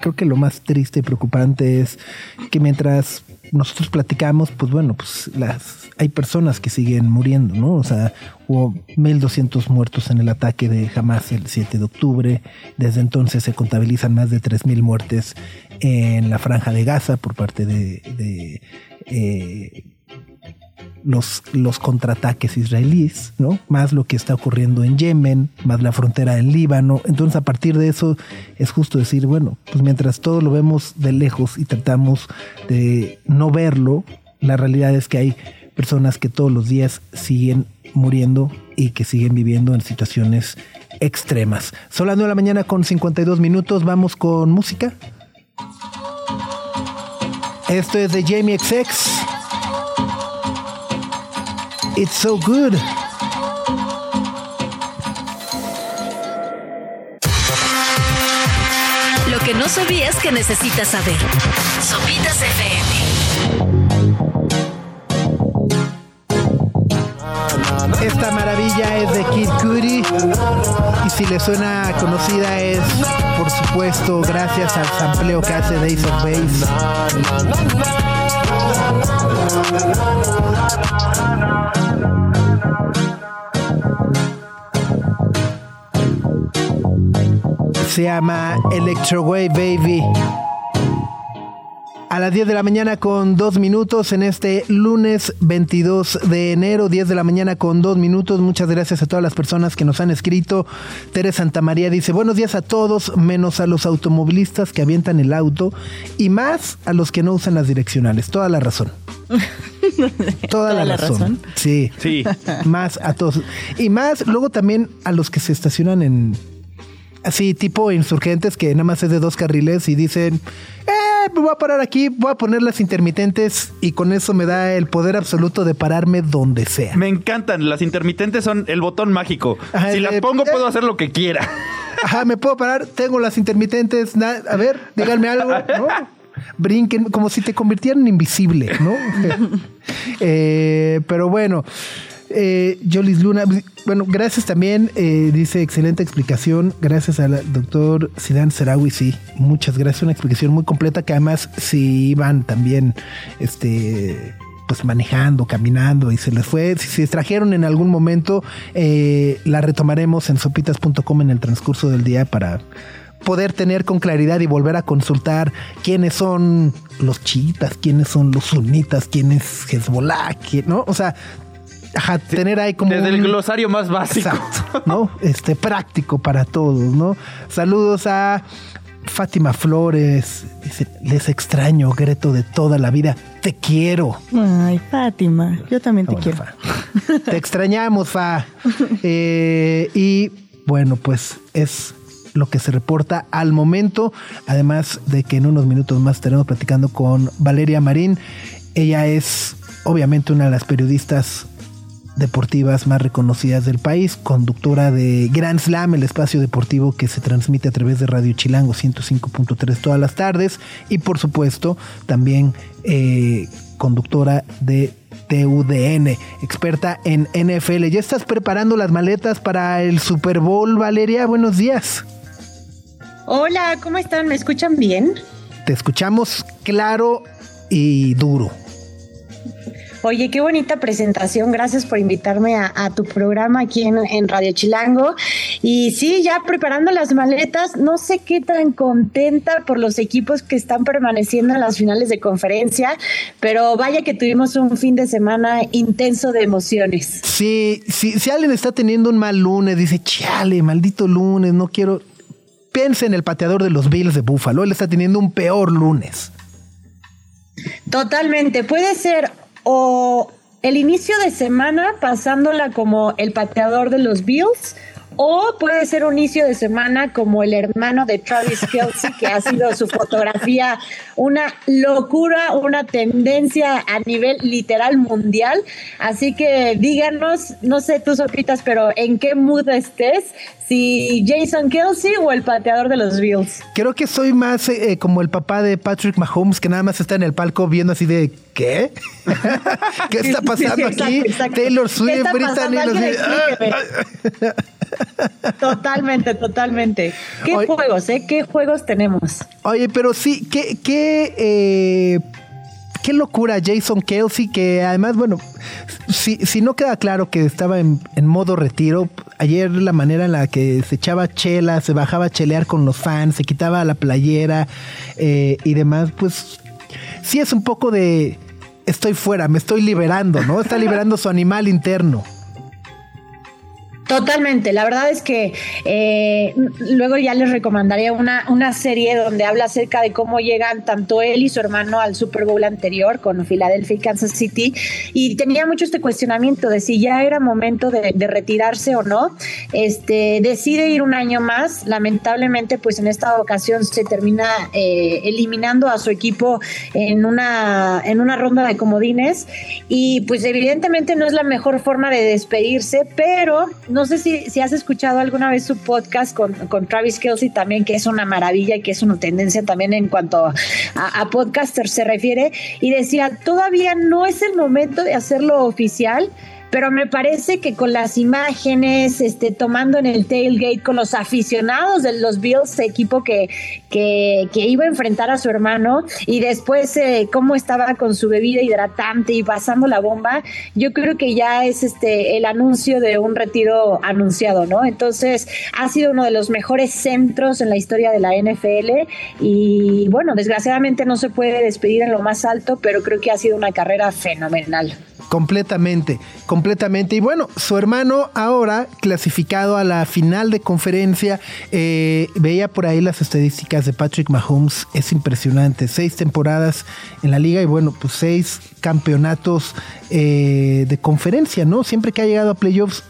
creo que lo más triste y preocupante es que mientras nosotros platicamos, pues bueno, pues las hay personas que siguen muriendo, ¿no? O sea, hubo 1.200 muertos en el ataque de Hamas el 7 de octubre. Desde entonces se contabilizan más de 3.000 muertes en la franja de Gaza por parte de, de, eh, los, los contraataques israelíes, ¿no? Más lo que está ocurriendo en Yemen, más la frontera en Líbano. Entonces, a partir de eso, es justo decir, bueno, pues mientras todo lo vemos de lejos y tratamos de no verlo, la realidad es que hay personas que todos los días siguen muriendo y que siguen viviendo en situaciones extremas. Son las 9 de la mañana con 52 minutos. Vamos con música. Esto es de Jamie XX. It's so good. Lo que no sabías que necesitas saber. Sopitas FM. Esta maravilla es de Kid Cudi y si le suena conocida es, por supuesto, gracias al sampleo que hace Days of Base. Se llama Electro Wave Baby. A las 10 de la mañana con 2 minutos en este lunes 22 de enero, 10 de la mañana con 2 minutos. Muchas gracias a todas las personas que nos han escrito. Tere Santamaría dice, buenos días a todos, menos a los automovilistas que avientan el auto y más a los que no usan las direccionales. Toda la razón. Toda, la, la razón. razón. Sí. Sí. Más a todos. Y más luego también a los que se estacionan en... Así, tipo insurgentes que nada más es de dos carriles y dicen, eh, me voy a parar aquí, voy a poner las intermitentes y con eso me da el poder absoluto de pararme donde sea. Me encantan. Las intermitentes son el botón mágico. Ajá, si el las pongo, eh. puedo hacer lo que quiera. Ajá, me puedo parar, tengo las intermitentes, a ver, díganme algo, ¿no? Brinquen, como si te convirtieran invisible, ¿no? Eh, pero bueno, eh, Jolis Luna, bueno, gracias también, eh, dice excelente explicación, gracias al doctor Sidan Serawi, sí, muchas gracias, una explicación muy completa que además si iban también, este pues manejando, caminando y se les fue. Si se distrajeron en algún momento, eh, la retomaremos en sopitas.com en el transcurso del día para poder tener con claridad y volver a consultar quiénes son los chiitas, quiénes son los sunitas, quién es Hezbollah, quién- ¿no? O sea, ajá, tener ahí como Desde el glosario más básico. Exacto, ¿no? Este práctico para todos, ¿no? Saludos a Fátima Flores, dice, les extraño, Greto de toda la vida, te quiero. Ay, Fátima, yo también te Ah, bueno, quiero. Fa. Te extrañamos, Fa. Eh, y bueno, pues es lo que se reporta al momento. Además de que en unos minutos más estaremos platicando con Valeria Marín. Ella es obviamente una de las periodistas deportivas más reconocidas del país, conductora de Grand Slam, el espacio deportivo que se transmite a través de Radio Chilango 105.3 todas las tardes y por supuesto también eh, conductora de TUDN, experta en NFL. ¿Ya estás preparando las maletas para el Super Bowl, Valeria? Buenos días. Hola, ¿cómo están? ¿Me escuchan bien? Te escuchamos claro y duro. Oye, qué bonita presentación. Gracias por invitarme a, a tu programa aquí en, en Radio Chilango. Y sí, ya preparando las maletas, no sé qué tan contenta por los equipos que están permaneciendo en las finales de conferencia, pero vaya que tuvimos un fin de semana intenso de emociones. Si, si, si alguien está teniendo un mal lunes, dice, chale, maldito lunes, no quiero. Piensa en el pateador de los Bills de Buffalo. Él está teniendo un peor lunes. Totalmente, puede ser o el inicio de semana pasándola como el pateador de los Bills o puede ser un inicio de semana como el hermano de Travis Kelsey, que ha sido su fotografía una locura, una tendencia a nivel literal mundial. Así que díganos, no sé tú, Sopitas, pero en qué mood estés, si Jason Kelsey o el pateador de los Bills. Creo que soy más eh, como el papá de Patrick Mahomes, que nada más está en el palco viendo así de, ¿qué? ¿Qué está Sí, sí, pasando exacto, aquí? exacto. Taylor ¿Qué Swift, pasando? los-. Totalmente, totalmente. ¿Qué Oye- juegos, eh? ¿Qué juegos tenemos? Oye, pero sí, qué, qué, eh, qué locura Jason Kelsey, que además, bueno, si, si no queda claro que estaba en, en modo retiro, ayer la manera en la que se echaba chela, se bajaba a chelear con los fans, se quitaba la playera eh, y demás, pues sí es un poco de estoy fuera, me estoy liberando, ¿no? Está liberando su animal interno. Totalmente, la verdad es que eh, luego ya les recomendaría una, una serie donde habla acerca de cómo llegan tanto él y su hermano al Super Bowl anterior con Philadelphia y Kansas City. Y tenía mucho este cuestionamiento de si ya era momento de, retirarse o no. Este decide ir un año más, lamentablemente pues en esta ocasión se termina eh, eliminando a su equipo en una, en una ronda de comodines. Y pues evidentemente no es la mejor forma de despedirse, pero no sé si, si has escuchado alguna vez su podcast con, con Travis Kelsey también, que es una maravilla y que es una tendencia también en cuanto a, a podcasters se refiere, y decía, todavía no es el momento de hacerlo oficial, pero me parece que con las imágenes, este, tomando en el tailgate con los aficionados de los Bills, equipo que, que, que iba a enfrentar a su hermano, y después eh, cómo estaba con su bebida hidratante y pasando la bomba, yo creo que ya es este el anuncio de un retiro anunciado, ¿no? Entonces, ha sido uno de los mejores centros en la historia de la NFL, y bueno, desgraciadamente no se puede despedir en lo más alto, pero creo que ha sido una carrera fenomenal. Completamente, completamente. Y bueno, su hermano ahora clasificado a la final de conferencia, eh, veía por ahí las estadísticas de Patrick Mahomes, es impresionante, seis temporadas en la liga y bueno, pues seis campeonatos eh, de conferencia, ¿no? Siempre que ha llegado a playoffs,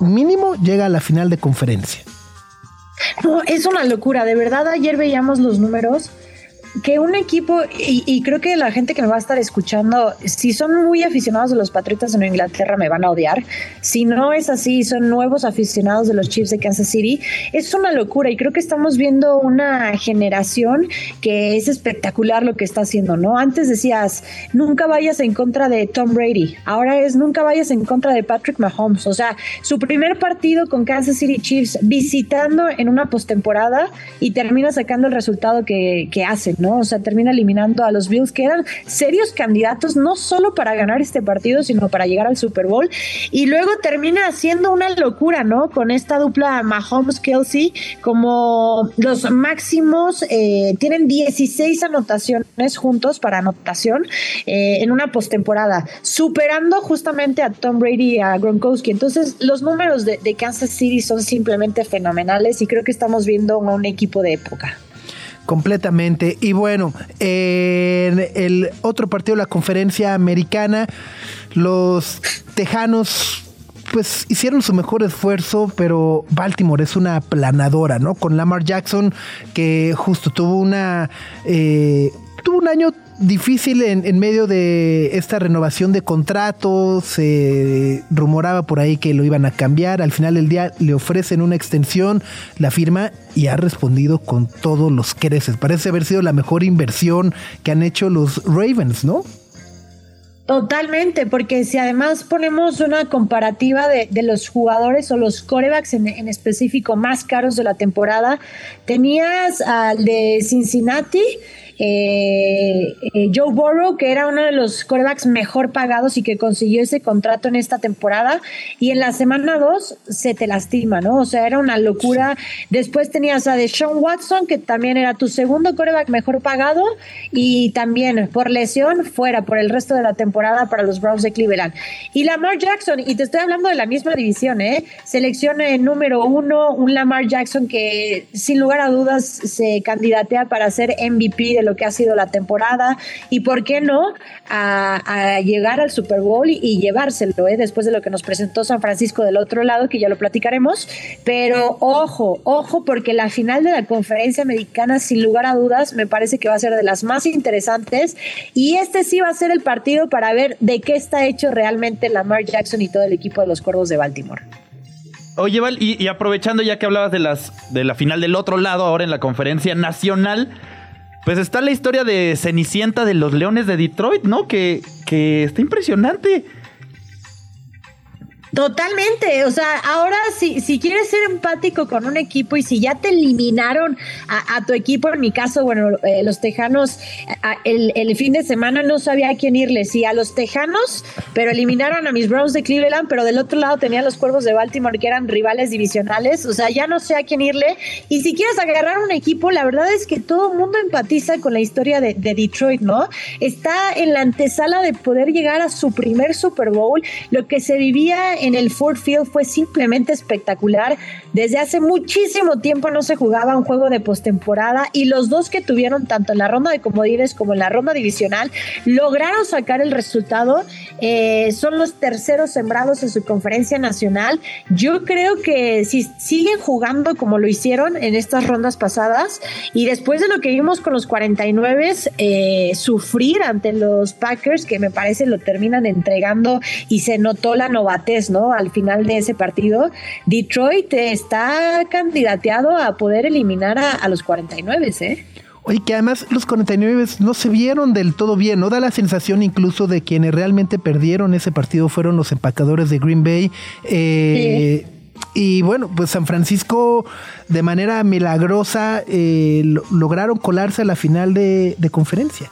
mínimo llega a la final de conferencia. No, es una locura, de verdad ayer veíamos los números que un equipo, y, y, creo que la gente que me va a estar escuchando, si son muy aficionados de los Patriotas en Inglaterra, me van a odiar. Si no es así, son nuevos aficionados de los Chiefs de Kansas City, es una locura. Y creo que estamos viendo una generación que es espectacular lo que está haciendo, ¿no? Antes decías, nunca vayas en contra de Tom Brady. Ahora es, nunca vayas en contra de Patrick Mahomes. O sea, su primer partido con Kansas City Chiefs visitando en una postemporada y termina sacando el resultado que, que hacen. ¿No? O sea, termina eliminando a los Bills, que eran serios candidatos no solo para ganar este partido, sino para llegar al Super Bowl. Y luego termina haciendo una locura, ¿no? Con esta dupla Mahomes-Kelsey, como los máximos, eh, tienen 16 anotaciones juntos para anotación eh, en una postemporada, superando justamente a Tom Brady y a Gronkowski. Entonces, los números de, de Kansas City son simplemente fenomenales y creo que estamos viendo a un equipo de época completamente. Y bueno, en el otro partido de la conferencia americana, los Tejanos pues hicieron su mejor esfuerzo, pero Baltimore es una planadora, ¿no? Con Lamar Jackson, que justo tuvo una... Eh, tuvo un año difícil en, en, medio de esta renovación de contratos. Se rumoraba por ahí que lo iban a cambiar. Al final del día le ofrecen una extensión, la firma y ha respondido con todos los creces. Parece haber sido la mejor inversión que han hecho los Ravens, ¿no? Totalmente, porque si además ponemos una comparativa de, de los jugadores o los corebacks en, en, específico más caros de la temporada, tenías al de Cincinnati, eh, eh, Joe Burrow, que era uno de los corebacks mejor pagados y que consiguió ese contrato en esta temporada, y en la semana 2 se te lastima, ¿no? O sea, era una locura. Después tenías a Deshaun Watson, que también era tu segundo coreback mejor pagado, y también por lesión fuera por el resto de la temporada para los Browns de Cleveland. Y Lamar Jackson, y te estoy hablando de la misma división, ¿eh? Selección número uno, un Lamar Jackson que sin lugar a dudas se candidatea para ser MVP de lo que ha sido la temporada y por qué no a, llegar al Super Bowl y, y llevárselo ¿eh? después de lo que nos presentó San Francisco del otro lado que ya lo platicaremos. Pero ojo ojo porque la final de la conferencia americana sin lugar a dudas me parece que va a ser de las más interesantes. Y este sí va a ser el partido para ver de qué está hecho realmente Lamar Jackson y todo el equipo de los Cuervos de Baltimore. Oye, Val, y, y, aprovechando ya que hablabas de las de la final del otro lado, ahora en la conferencia nacional, pues está la historia de Cenicienta de los Leones de Detroit, ¿no? Que, que está impresionante. Totalmente, o sea, ahora si, si quieres ser empático con un equipo y si ya te eliminaron a, tu equipo, en mi caso, bueno, eh, los Tejanos, a, el, el, fin de semana no sabía a quién irle, sí, a los Tejanos, pero eliminaron a mis Browns de Cleveland, pero del otro lado tenía a los Cuervos de Baltimore que eran rivales divisionales, o sea, ya no sé a quién irle. Y si quieres agarrar un equipo, la verdad es que todo el mundo empatiza con la historia de, de Detroit, ¿no? Está en la antesala de poder llegar a su primer Super Bowl, lo que se vivía en el Ford Field fue simplemente espectacular. Desde hace muchísimo tiempo no se jugaba un juego de postemporada y los dos que tuvieron tanto en la ronda de comodines como en la ronda divisional lograron sacar el resultado. Eh, son los terceros sembrados en su conferencia nacional. Yo creo que si siguen jugando como lo hicieron en estas rondas pasadas y después de lo que vimos con los 49 eh, sufrir ante los Packers que me parece lo terminan entregando y se notó la novatez ¿no? Al final de ese partido, Detroit está candidateado a poder eliminar a, a los 49, ¿eh? Oye, que además los 49 no se vieron del todo bien, ¿no? Da la sensación incluso de quienes realmente perdieron ese partido fueron los empacadores de Green Bay. Eh, Y bueno, pues San Francisco de manera milagrosa eh, lo- lograron colarse a la final de, de conferencia.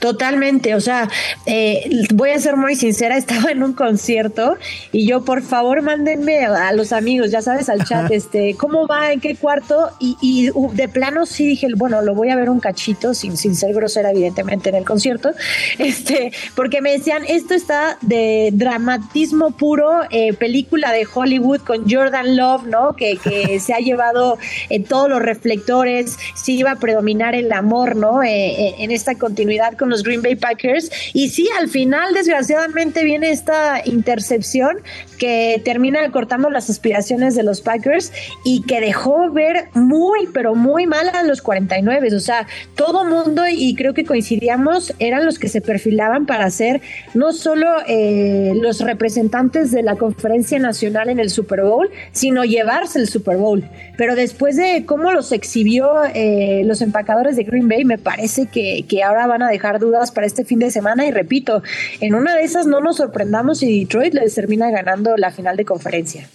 Totalmente, o sea, eh, voy a ser muy sincera, estaba en un concierto y yo, por favor, mándenme a los amigos, ya sabes, al chat, este, ¿cómo va? ¿En qué cuarto? Y, y, de plano sí dije, bueno, lo voy a ver un cachito, sin, sin ser grosera, evidentemente, en el concierto, este, porque me decían, esto está de dramatismo puro, eh, película de Hollywood con Jordan Love, ¿no? Que, que se ha llevado en todos los reflectores, sí iba a predominar el amor, ¿no? Eh, eh, en esta continuidad con los Green Bay Packers. Y sí, al final, desgraciadamente, viene esta intercepción que termina cortando las aspiraciones de los Packers y que dejó ver muy, pero muy mal a los 49. O sea, todo mundo, y creo que coincidíamos, eran los que se perfilaban para ser no solo eh, los representantes de la conferencia nacional en el Super Bowl, sino llevarse el Super Bowl. Pero después de cómo los exhibió eh, los empacadores de Green Bay, me parece que, que ahora van a dejar dudas para este fin de semana. Y repito, en una de esas no nos sorprendamos si Detroit les termina ganando la final de conferencia.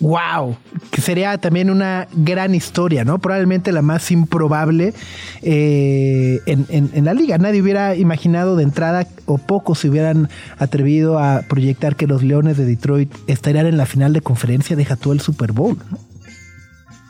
¡Wow! Que sería también una gran historia, ¿no? Probablemente la más improbable eh, en, en- en la liga. Nadie hubiera imaginado de entrada, o pocos se hubieran atrevido a proyectar que los Leones de Detroit estarían en la final de conferencia. Deja tú el Super Bowl, ¿no?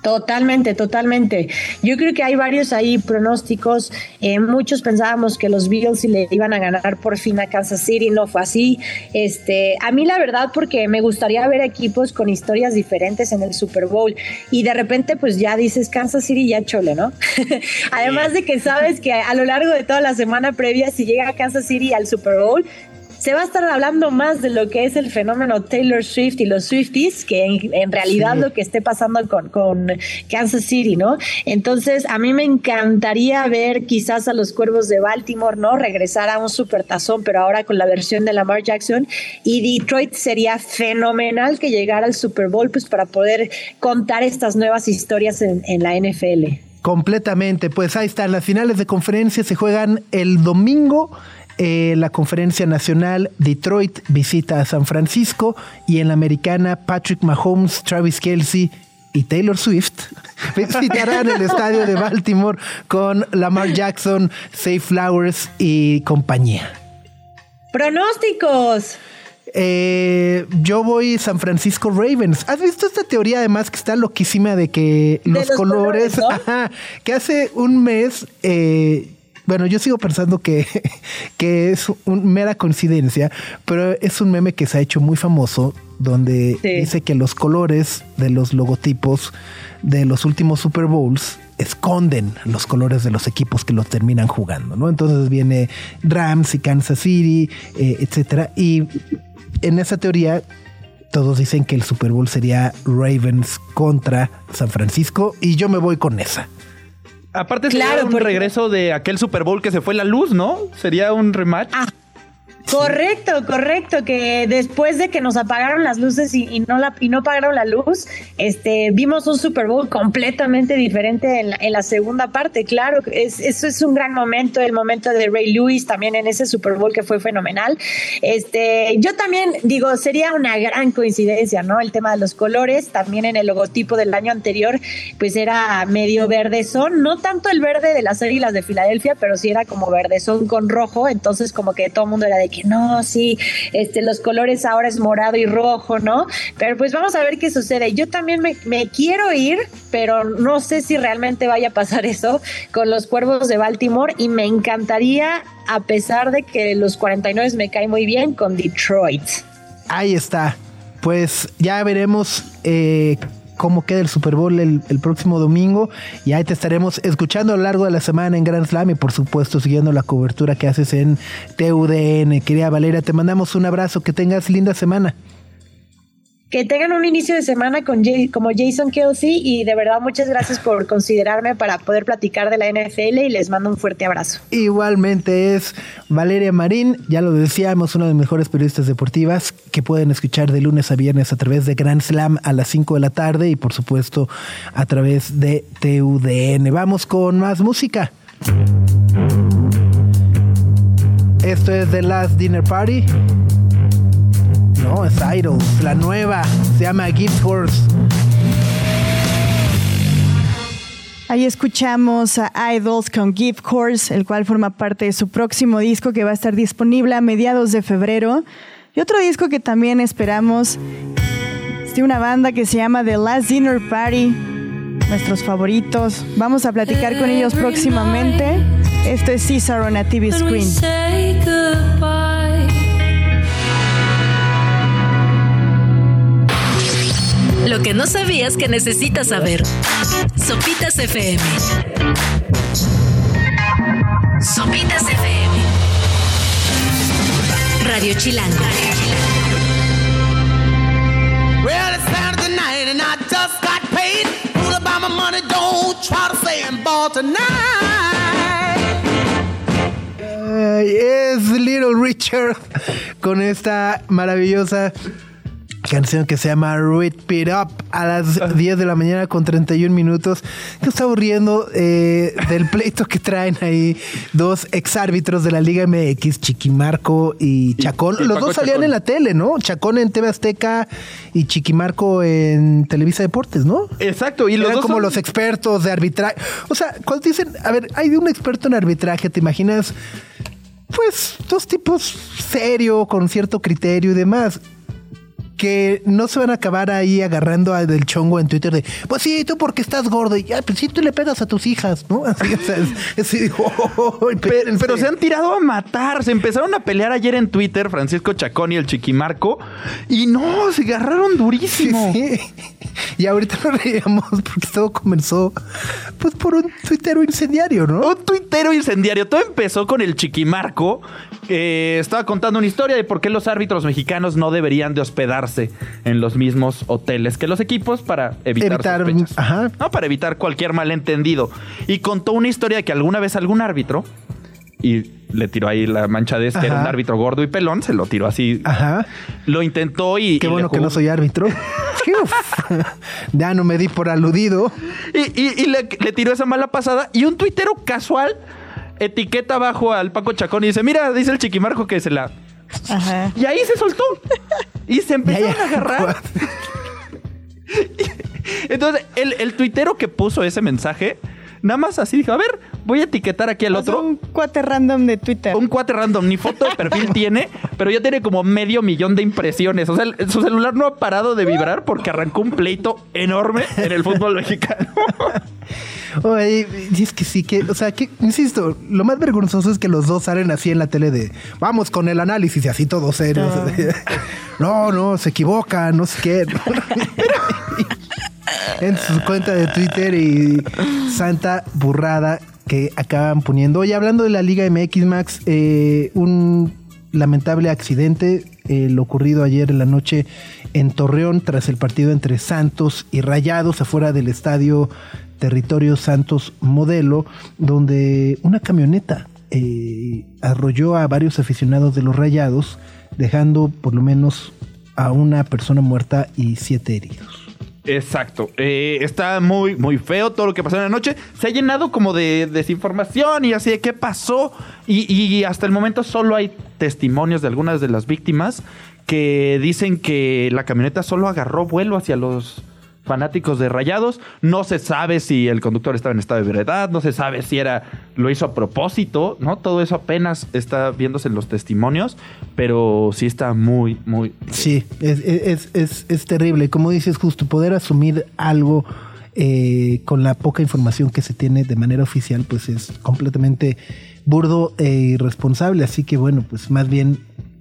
Totalmente, totalmente. Yo creo que hay varios ahí pronósticos. Eh, muchos pensábamos que los Bills le iban a ganar por fin a Kansas City, no fue así. Este, a mí la verdad, porque me gustaría ver equipos con historias diferentes en el Super Bowl y de repente, pues ya dices Kansas City ya chole, ¿no? Además de que sabes que a lo largo de toda la semana previa, si llega Kansas City al Super Bowl, se va a estar hablando más de lo que es el fenómeno Taylor Swift y los Swifties que en, en realidad Sí. lo que esté pasando con, con Kansas City, ¿no? Entonces, a mí me encantaría ver quizás a los Cuervos de Baltimore, ¿no? Regresar a un supertazón, pero ahora con la versión de Lamar Jackson. Y Detroit sería fenomenal que llegara al Super Bowl, pues para poder contar estas nuevas historias en, en la NFL. Completamente, pues ahí están las finales de conferencia, se juegan el domingo. Eh, la conferencia nacional Detroit visita a San Francisco y en la americana Patrick Mahomes, Travis Kelsey y Taylor Swift visitarán el estadio de Baltimore con Lamar Jackson, Safe Flowers y compañía. Pronósticos. Eh, yo voy San Francisco Ravens. ¿Has visto esta teoría además que está loquísima de que De los, los colores, colores, ¿no? ajá, que hace un mes, eh, bueno, yo sigo pensando que, que es una mera coincidencia, pero es un meme que se ha hecho muy famoso donde Sí. dice que los colores de los logotipos de los últimos Super Bowls esconden los colores de los equipos que los terminan jugando, ¿no? Entonces viene Rams y Kansas City, eh, etcétera, y en esa teoría todos dicen que el Super Bowl sería Ravens contra San Francisco y yo me voy con esa. Aparte Claro, sería un porque- regreso de aquel Super Bowl que se fue la luz, ¿no? Sería un rematch. Ah, Correcto, correcto, que después de que nos apagaron las luces y, no la y no apagaron la luz, este vimos un Super Bowl completamente diferente en la, en la segunda parte, claro, es, eso es un gran momento, el momento de Ray Lewis también en ese Super Bowl que fue fenomenal. Este, yo también digo, sería una gran coincidencia, ¿no? El tema de los colores, también en el logotipo del año anterior, pues era medio verdezón, no tanto el verde de las Águilas de Filadelfia, pero sí era como verdezón con rojo, entonces como que todo el mundo era de no, sí, este, los colores ahora es morado y rojo, ¿no? Pero pues vamos a ver qué sucede. Yo también me, me quiero ir, pero no sé si realmente vaya a pasar eso con los Cuervos de Baltimore y me encantaría, a pesar de que los 49 me caen muy bien, con Detroit. Ahí está. Pues ya veremos eh, cómo queda el Super Bowl el, próximo domingo y ahí te estaremos escuchando a lo largo de la semana en Grand Slam y por supuesto siguiendo la cobertura que haces en TUDN. Querida Valeria, te mandamos un abrazo, que tengas linda semana. Que tengan un inicio de semana con como Jason Kelsey y de verdad muchas gracias por considerarme para poder platicar de la NFL y les mando un fuerte abrazo. Igualmente es Valeria Marín, ya lo decíamos, una de las mejores periodistas deportivas que pueden escuchar de lunes a viernes a través de Grand Slam a las 5 de la tarde y por supuesto a través de TUDN. Vamos con más música. Esto es The Last Dinner Party. Idols, la nueva, se llama Gift Horse. Ahí escuchamos a Idols con Gift Course, el cual forma parte de su próximo disco que va a estar disponible a mediados de febrero. Y otro disco que también esperamos es de una banda que se llama The Last Dinner Party, nuestros favoritos. Vamos a platicar con ellos próximamente. Esto es Caesar on a TV Screen. Lo que no sabías que necesitas saber. Sopitas FM. Sopitas FM. Radio Chilango. Well, it's Saturday night and I just got paid. Fool about my money, don't try to say I'm ball tonight. Ay, es Little Richard con esta maravillosa canción que se llama Rip It Up a las 10 de la mañana con 31 minutos. Que está aburriendo eh, del pleito que traen ahí dos exárbitros de la Liga MX, Chiquimarco y Chacón. y Los dos salían Chacón. en la tele, ¿no? Chacón en TV Azteca y Chiquimarco en Televisa Deportes, ¿no? Exacto, y los Eran dos como son- los expertos de arbitraje. O sea, cuando dicen, a ver, hay un experto en arbitraje, ¿te imaginas? Pues dos tipos serio, con cierto criterio y demás. Que no se van a acabar ahí agarrando a- del chongo en Twitter de, pues sí, tú porque estás gordo y ya, pues sí, tú le pegas a tus hijas, ¿no? Así, o sea, digo, "Oh, Pero, espérense". pero se han tirado a matar. Se empezaron a pelear ayer en Twitter, Francisco Chacón y el Chiquimarco. Y no, se agarraron durísimo. sí. Y ahorita nos reíamos porque todo comenzó pues por un tuitero incendiario, ¿no? Un tuitero incendiario. Todo empezó con el Chiquimarco. que estaba contando una historia de por qué los árbitros mexicanos no deberían de hospedarse en los mismos hoteles que los equipos para evitar, Evitar, sospechas. ajá. No, para evitar cualquier malentendido. Y contó una historia de que alguna vez algún árbitro, y le tiró ahí la manchadez, que era Ajá. un árbitro gordo y pelón, se lo tiró así. Ajá. Lo intentó y... Qué y bueno que no soy árbitro. Ya no me di por aludido. Y, y- y le, le tiró esa mala pasada. Y un tuitero casual etiqueta abajo al Paco Chacón y dice: Mira, dice el Chiquimarco que se la. Ajá. Y ahí se soltó. Y se empezaron Ya, ya. a agarrar. Entonces, el, el tuitero que puso ese mensaje, nada más así dijo: A ver, voy a etiquetar aquí al O sea, otro. un cuate random de Twitter. Un cuate random, ni foto de perfil tiene, pero ya tiene como medio millón de impresiones. O sea, el- su celular no ha parado de vibrar porque arrancó un pleito enorme en el fútbol mexicano. Oye, y es que sí, que, o sea, que, insisto, lo más vergonzoso es que los dos salen así en la tele de, vamos con el análisis y así todos serios. no, no, se equivocan, no sé qué. en su cuenta de Twitter y santa burrada que acaban poniendo. Oye, hablando de la Liga MX, Max, eh, un lamentable accidente, eh, lo ocurrido ayer en la noche en Torreón tras el partido entre Santos y Rayados afuera del estadio Territorio Santos Modelo, donde una camioneta eh, arrolló a varios aficionados de los Rayados, dejando por lo menos a una persona muerta y siete heridos. Exacto. Eh, está muy, muy feo todo lo que pasó en la noche. Se ha llenado como de desinformación y así de qué pasó. Y, y hasta el momento solo hay testimonios de algunas de las víctimas que dicen que la camioneta solo agarró vuelo hacia los fanáticos de Rayados. No se sabe si el conductor estaba en estado de verdad, no se sabe si era lo hizo a propósito, ¿no? Todo eso apenas está viéndose en los testimonios, pero sí está muy, muy Sí, es, es, es, es terrible. Como dices, justo poder asumir algo eh, con la poca información que se tiene de manera oficial, pues es completamente burdo e irresponsable. Así que bueno, pues más bien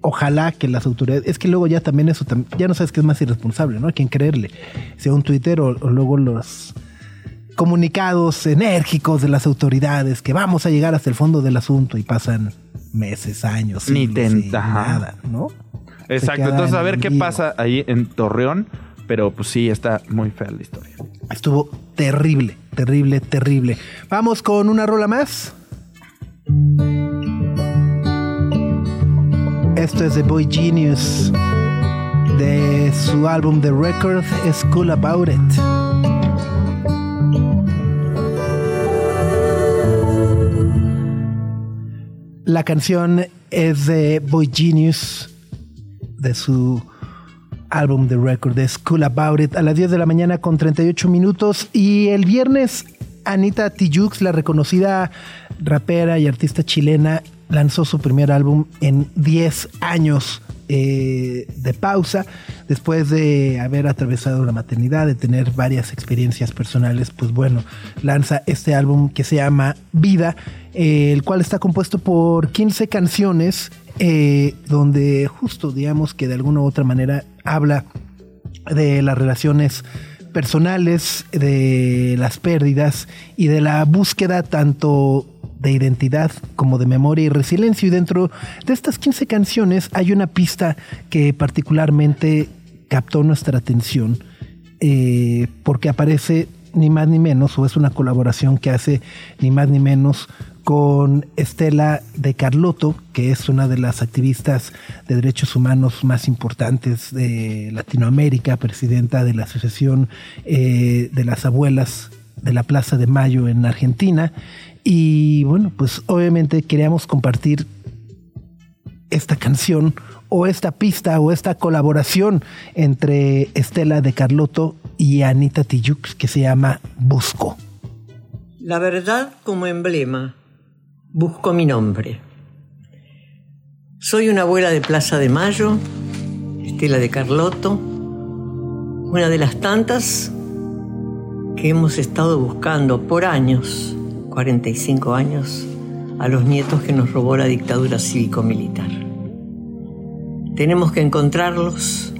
ojalá que las autoridades, es que luego ya también eso, ya no sabes qué es más irresponsable, ¿no? Quién creerle, sea un Twitter o, o luego los comunicados enérgicos de las autoridades que vamos a llegar hasta el fondo del asunto y pasan meses, años, Ni siglos te- y ajá. nada, ¿no? Exacto, entonces en a ver qué pasa ahí en Torreón, pero pues sí, está muy fea la historia. Estuvo terrible, terrible, terrible. Vamos con una rola más. Esto es de Boy Genius. De su álbum The Record is Cool About It. La canción es de Boy Genius, de su álbum The Record, es Cool About It, a las 10 de la mañana con 38 minutos. Y el viernes, Anita Tijoux, la reconocida rapera y artista chilena, lanzó su primer álbum en 10 años eh, de pausa, después de haber atravesado la maternidad, de tener varias experiencias personales, pues bueno, lanza este álbum que se llama Vida, eh, el cual está compuesto por 15 canciones, eh, donde justo digamos que de alguna u otra manera habla de las relaciones personales, de las pérdidas y de la búsqueda tanto de identidad como de memoria y resiliencia. Y dentro de estas 15 canciones hay una pista que particularmente captó nuestra atención eh, porque aparece ni más ni menos, o es una colaboración que hace ni más ni menos con Estela de Carlotto, que es una de las activistas de derechos humanos más importantes de Latinoamérica, presidenta de la Asociación eh, de las Abuelas de la Plaza de Mayo en Argentina. Y bueno, pues obviamente queríamos compartir esta canción o esta pista o esta colaboración entre Estela de Carlotto y Anita Tijoux que se llama Busco. La verdad como emblema. Busco mi nombre. Soy una abuela de Plaza de Mayo, Estela de Carlotto, una de las tantas que hemos estado buscando por años, 45 años, a los nietos que nos robó la dictadura cívico-militar. Tenemos que encontrarlos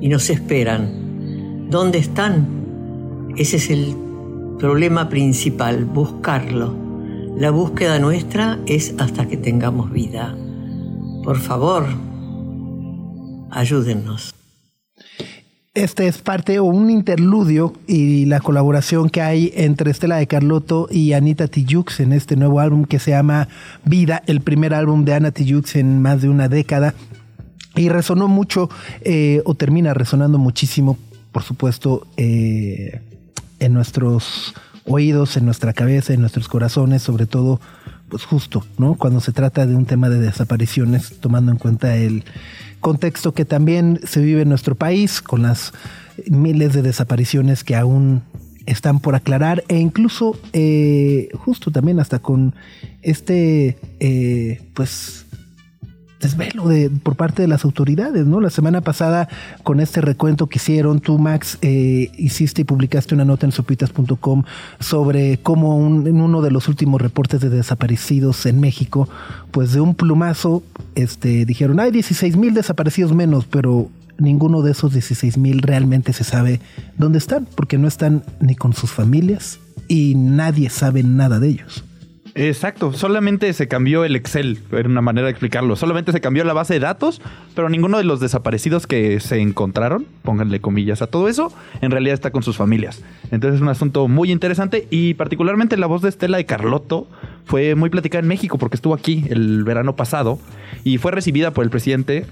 y nos esperan. ¿Dónde están? Ese es el problema principal, buscarlo. La búsqueda nuestra es hasta que tengamos vida. Por favor, ayúdennos. Este es parte o un interludio y la colaboración que hay entre Estela de Carlotto y Anita Tijoux en este nuevo álbum que se llama Vida, el primer álbum de Ana Tijoux en más de una década. Y resonó mucho, eh, o termina resonando muchísimo, por supuesto, eh, en nuestros oídos, en nuestra cabeza, en nuestros corazones, sobre todo, pues justo, ¿no? Cuando se trata de un tema de desapariciones, tomando en cuenta el contexto que también se vive en nuestro país, con las miles de desapariciones que aún están por aclarar, e incluso eh, justo también hasta con este, eh, pues, desvelo de, por parte de las autoridades, ¿no? La semana pasada, con este recuento que hicieron, tú, Max, eh, hiciste y publicaste una nota en sopitas.com sobre cómo un- en uno de los últimos reportes de desaparecidos en México, pues de un plumazo, este, dijeron, hay 16 mil desaparecidos menos, pero ninguno de esos 16 mil realmente se sabe dónde están, porque no están ni con sus familias y nadie sabe nada de ellos. Exacto, solamente se cambió el Excel, era una manera de explicarlo. Solamente se cambió la base de datos, pero ninguno de los desaparecidos que se encontraron, pónganle comillas a todo eso, en realidad está con sus familias. Entonces es un asunto muy interesante y particularmente la voz de Estela de Carlotto fue muy platicada en México porque estuvo aquí el verano pasado y fue recibida por el presidente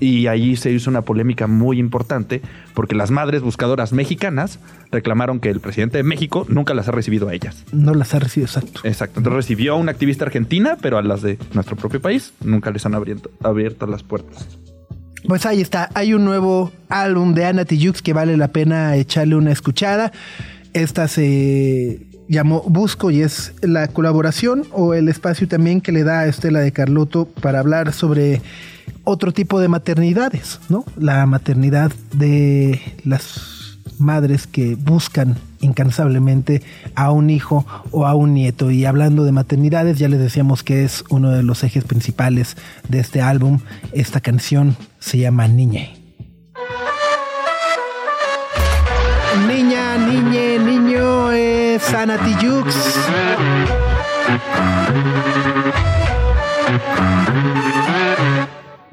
y allí se hizo una polémica muy importante porque las madres buscadoras mexicanas reclamaron que el presidente de México nunca las ha recibido a ellas. No las ha recibido exacto. Exacto. Entonces recibió a una activista argentina, pero a las de nuestro propio país nunca les han abierto, abierto las puertas. Pues ahí está, hay un nuevo álbum de Ana Tijoux que vale la pena echarle una escuchada. Esta se llamó Busco y es la colaboración o el espacio también que le da a Estela de Carlotto para hablar sobre otro tipo de maternidades, ¿no? La maternidad de las madres que buscan incansablemente a un hijo o a un nieto. Y hablando de maternidades, ya les decíamos que es uno de los ejes principales de este álbum. Esta canción se llama Niñe. Niña, niñe, niño es Ana Tijoux.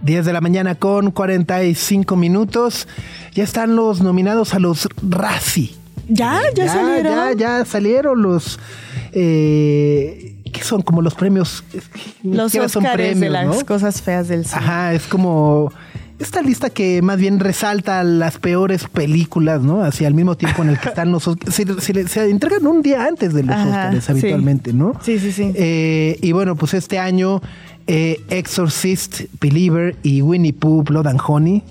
10 de la mañana con 45 minutos. Ya están los nominados a los Razzie. ¿Ya? ¿Ya, salieron? Ya, ya salieron los... Eh, ¿Qué son? Como los premios... que Los siquiera son Oscars de premios, las ¿no? cosas feas del cine. Ajá, es como esta lista que más bien resalta las peores películas, ¿no? Así al mismo tiempo en el que están los se, se- se entregan un día antes de los Ajá, Oscars sí. habitualmente, ¿no? Sí, sí, sí. Eh, y bueno, pues este año eh, Exorcist, Believer y Winnie Pooh, Blood and Honey,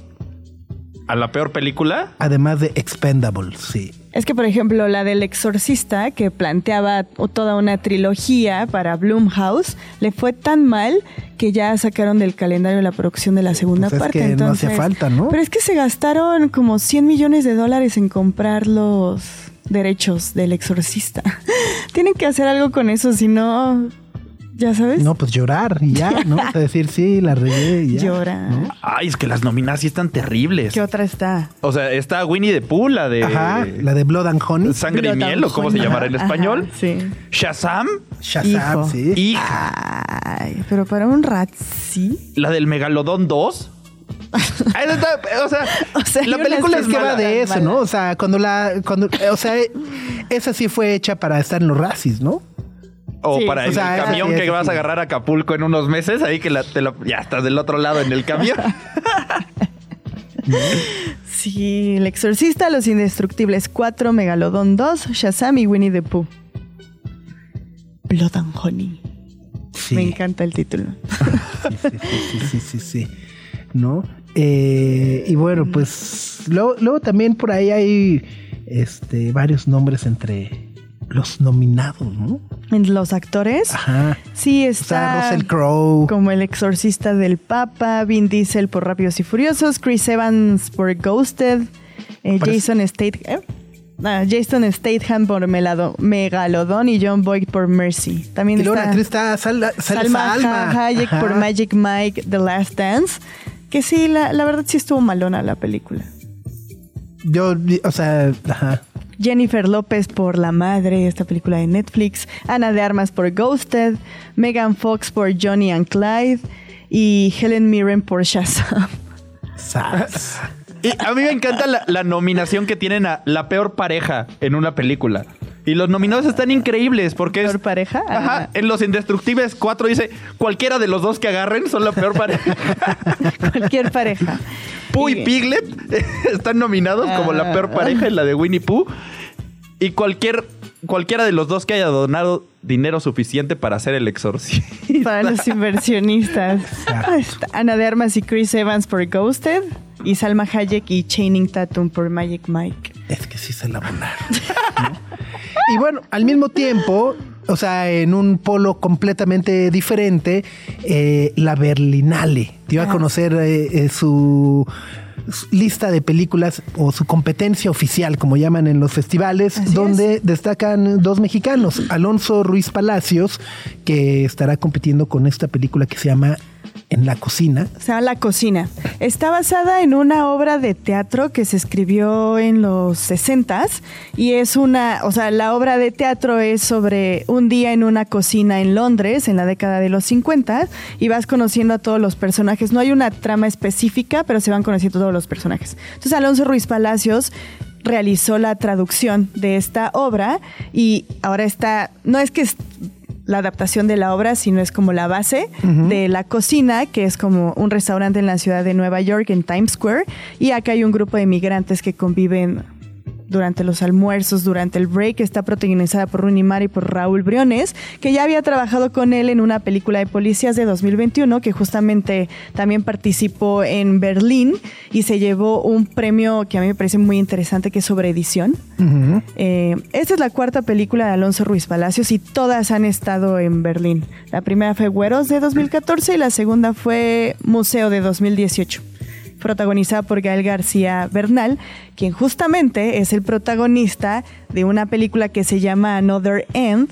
¿A la peor película? además de Expendables, sí. Es que, por ejemplo, la del exorcista, que planteaba toda una trilogía para Blumhouse, le fue tan mal que ya sacaron del calendario la producción de la segunda Pues es parte. que no entonces, hacía falta, ¿no? Pero es que se gastaron como 100 millones de dólares en comprar los derechos del exorcista. Tienen que hacer algo con eso, si no, ya sabes, No, pues llorar y ya, ¿no? O sea, decir, sí, la regué y ya. llora. Ay, es que las nominadas sí están terribles. ¿Qué otra está? O sea, está Winnie the Pooh, la de Ajá, la de Blood and Honey. Sangre y Miel, o cómo se llamará en Ajá, español. sí. Shazam, Shazam, Hijo. sí. hija. Ay, pero para un rat, sí. La del Megalodón 2. Ahí está, o sea, O sea, la película es que va de eso, mala. ¿no? O sea, cuando la, cuando, o sea, esa sí fue hecha para estar en los racis, ¿no? O Sí. para O el sea, camión que vas a agarrar a Acapulco en unos meses, ahí que la- te lo- ya estás del otro lado en el camión. Sí, El Exorcista, Los Indestructibles 4, Megalodón 2, Shazam y Winnie the Pooh. Blood and Honey. Sí. Me encanta el título. Sí, sí, sí, sí, sí, sí. ¿No? Eh, y bueno, pues luego, luego también por ahí hay este varios nombres entre los nominados, ¿no? En los actores, Ajá. sí sea, está Russell Crowe. como El Exorcista del Papa, Vin Diesel por Rápidos y Furiosos, Chris Evans por Ghosted, eh, Jason Statham. Ah, Jason Statham por Melado- Megalodón y John Boyd por Mercy. También Y está está Sal- sale Salma, Salma. Hayek Ajá. por Magic Mike, The Last Dance. Que sí, la, la verdad sí estuvo malona la película. Yo, o sea, ajá. Jennifer López por La Madre, esta película de Netflix. Ana de Armas por Ghosted. Megan Fox por Johnny and Clyde. Y Helen Mirren por Shazam. Sas. Y a mí me encanta la, la nominación que tienen a la peor pareja en una película. Y los nominados están increíbles porque es. ¿Peor pareja? Ajá. Ah. En Los Indestructibles 4 dice: cualquiera de los dos que agarren son la peor pareja. Cualquier pareja. Pooh y Piglet están nominados como la peor Ah. pareja en la de Winnie Pooh. Y cualquier, cualquiera de los dos que haya donado dinero suficiente para hacer el exorcismo. Para los inversionistas. Ana de Armas y Chris Evans por Ghosted. Y Salma Hayek y Channing Tatum por Magic Mike. Es que sí se la volaron. ¿no? Y bueno, al mismo tiempo, o sea, en un polo completamente diferente, eh, la Berlinale. Dio a conocer eh, eh, su, lista de películas o su competencia oficial, como llaman en los festivales, Así donde destacan dos mexicanos, Alonso Ruiz Palacios, que estará compitiendo con esta película que se llama En la cocina. Se llama La Cocina. Está basada en una obra de teatro que se escribió en los 60 y es una, o sea, la obra de teatro es sobre un día en una cocina en Londres en la década de los 50 y vas conociendo a todos los personajes. No hay una trama específica, pero se van conociendo todos los personajes. Entonces Alonso Ruiz Palacios realizó la traducción de esta obra y ahora está, no es que la adaptación de la obra, sino es como la base de la cocina, que es como un restaurante en la ciudad de Nueva York, en Times Square, y acá hay un grupo de migrantes que conviven durante los almuerzos, durante el break, está protagonizada por Rooney Mara y por Raúl Briones, que ya había trabajado con él en una película de policías de 2021, que justamente también participó en Berlín y se llevó un premio que a mí me parece muy interesante, que es sobre edición. Eh, esta es la cuarta película de Alonso Ruiz Palacios y todas han estado en Berlín. La primera fue Güeros de 2014 y la segunda fue Museo de 2018 protagonizada por Gael García Bernal, quien justamente es el protagonista de una película que se llama Another End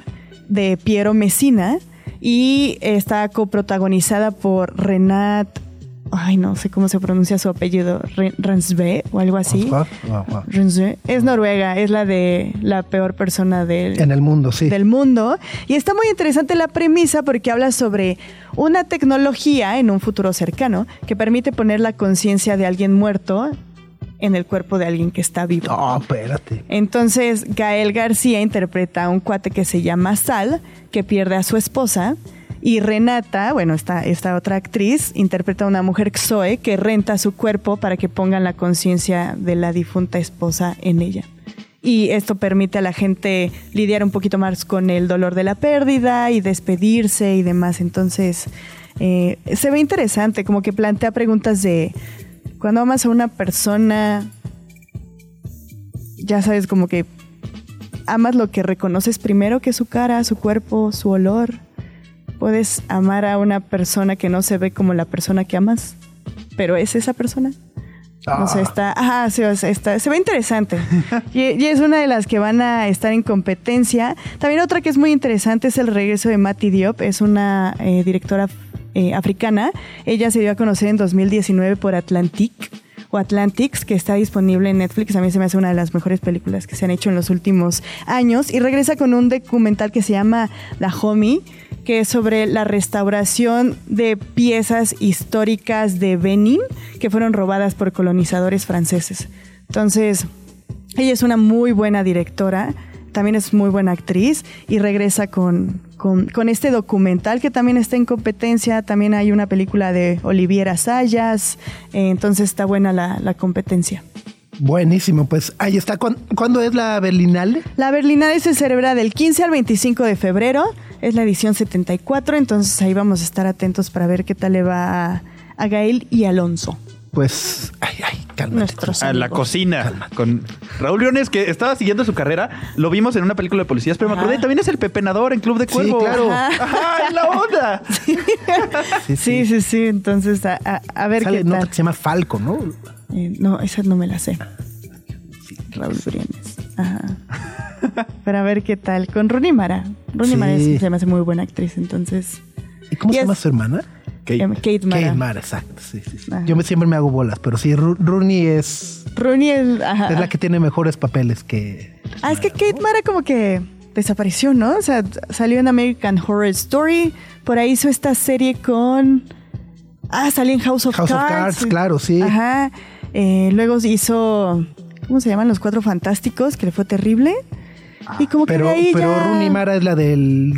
de Piero Messina y está coprotagonizada por Renat Ay, no sé cómo se pronuncia su apellido. Re- Rensve o algo así. Rensve. Es noruega, es la de la peor persona del, En el mundo, sí. del mundo. Y está muy interesante la premisa porque habla sobre una tecnología en un futuro cercano que permite poner la conciencia de alguien muerto en el cuerpo de alguien que está vivo. No, espérate. Entonces, Gael García interpreta a un cuate que se llama Sal, que pierde a su esposa. Y Renata, bueno, esta, esta otra actriz, interpreta a una mujer Zoe que renta su cuerpo para que pongan la conciencia de la difunta esposa en ella. Y esto permite a la gente lidiar un poquito más con el dolor de la pérdida y despedirse y demás. Entonces, eh, se ve interesante, como que plantea preguntas de cuando amas a una persona, ya sabes, como que amas lo que reconoces primero, que su cara, su cuerpo, su olor. Puedes amar a una persona que no se ve como la persona que amas, pero es esa persona. No sé, está, o sea, está- se ve interesante. Y, y es una de las que van a estar en competencia. También otra que es muy interesante es el regreso de Mati Diop, es una eh, directora eh, africana. Ella se dio a conocer en 2019 por Atlantic o Atlantics, que está disponible en Netflix. A mí se me hace una de las mejores películas que se han hecho en los últimos años. Y regresa con un documental que se llama La Homie, que es sobre la restauración de piezas históricas de Benin que fueron robadas por colonizadores franceses. Entonces, ella es una muy buena directora, también es muy buena actriz y regresa con, con, con este documental que también está en competencia. También hay una película de Oliviera Sayas, eh, entonces está buena la, la competencia. Buenísimo, pues ahí está. ¿Cuán- ¿Cuándo es la Berlinale? La Berlinale se celebra del 15 al 25 de febrero, es la edición 74, entonces ahí vamos a estar atentos para ver qué tal le va a Gael y Alonso. Pues, ay, ay, cálmate. A la cocina con Raúl Leones, que estaba siguiendo su carrera. Lo vimos en una película de policías, pero me acordé, también es el pepenador en Club de Sí, Cuervo. claro. Ajá, es la onda. Sí, Sí, sí, sí, entonces a, a- a ver Sale qué en otra tal. que se llama Falco, ¿no? Eh, no, esa no me la sé. Raúl Briones. Ajá. Pero a ver qué tal. Con Rooney Mara. Rooney Sí. Mara es- se me hace muy buena actriz, entonces. ¿Y cómo Y se es- llama su hermana? Kate. em, Kate Mara. Kate Mara, exacto. Sí, sí, sí. Ajá. Yo me, siempre me hago bolas, pero sí, Ru- Rooney es, Rooney es. ajá. es la que tiene mejores papeles que. Ah, es que Kate Mara como que desapareció, ¿no? O sea, salió en American Horror Story. Por ahí hizo esta serie con. Ah, salió en House of House of Cards. Cards, claro, sí. Ajá. Eh, luego hizo. ¿Cómo se llaman? Los Cuatro Fantásticos, que le fue terrible. Y como que Pero, de ahí pero ya... Rooney Mara es la del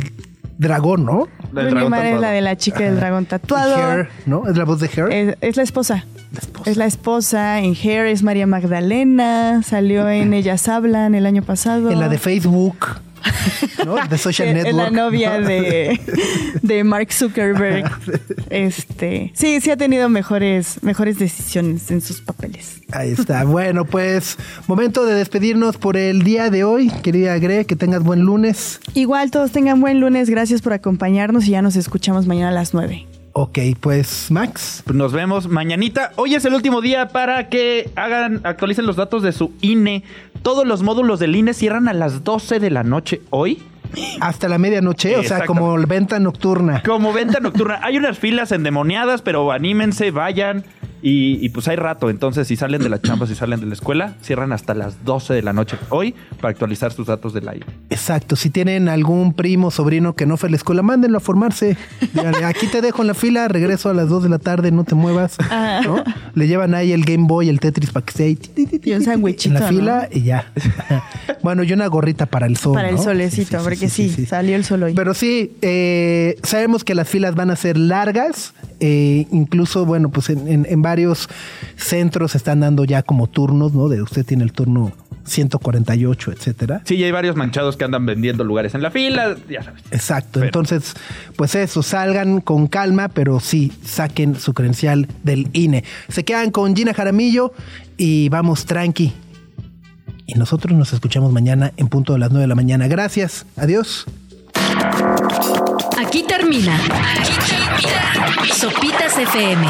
dragón, ¿no? La del Rooney Mara es la de la chica del dragón tatuado. Hair, ¿no? Es la voz de Hair. Es, es la esposa. La esposa. Es la esposa. En Hair es María Magdalena. Salió en Ellas Hablan el año pasado. En la de Facebook, ¿no? De Social Es Network. la novia ¿no? de, de Mark Zuckerberg. Este, sí, sí ha tenido mejores, mejores decisiones en sus papeles. Ahí está. Bueno, pues momento de despedirnos por el día de hoy. Querida Gre, que tengas buen lunes. Igual todos tengan buen lunes. Gracias por acompañarnos y ya nos escuchamos mañana a las 9. Ok, pues Max. Pues Nos vemos mañanita. Hoy es el último día para que hagan, actualicen los datos de su INE. Todos los módulos del INE cierran a las 12 de la noche hoy. Hasta la medianoche, o sea, como venta nocturna. Como venta nocturna. Hay unas filas endemoniadas, pero anímense, vayan. Y, y pues hay rato. Entonces, si salen de la chamba, si salen de la escuela, cierran hasta las 12 de la noche hoy para actualizar sus datos del aire. Exacto. Si tienen algún primo, sobrino que no fue a la escuela, mándenlo a formarse. Díganle, aquí te dejo en la fila, regreso a las 2 de la tarde, no te muevas. ¿no? Le llevan ahí el Game Boy, el Tetris para que esté ahí, Y un ti, sándwichito, En la ¿no? fila y ya. bueno, y una gorrita para el sol. Para el ¿no? solecito, porque sí, salió el sol hoy. Pero sí, eh, sabemos que las filas van a ser largas. Eh, incluso, bueno, pues en, en- en varios centros están dando ya como turnos, ¿no? De usted tiene el turno 148, etcétera. Sí, y hay varios manchados que andan vendiendo lugares en la fila, ya sabes. Exacto. Pero- Entonces, pues eso, salgan con calma, pero sí, saquen su credencial del INE. Se quedan con Gina Jaramillo y vamos tranqui. Y nosotros nos escuchamos mañana en punto de las 9 de la mañana. Gracias. Adiós. Aquí termina. Aquí termina. Sopitas FM.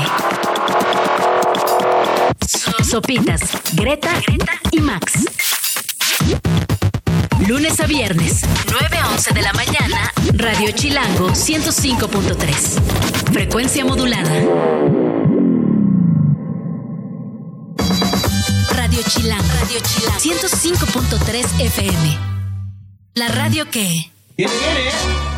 Sopitas, Greta, Greta y Max. Lunes a viernes, 9 a 11 de la mañana, Radio Chilango 105.3. Frecuencia modulada. Radio Chilango, Radio Chilango 105.3 FM. La radio que... Viene, viene.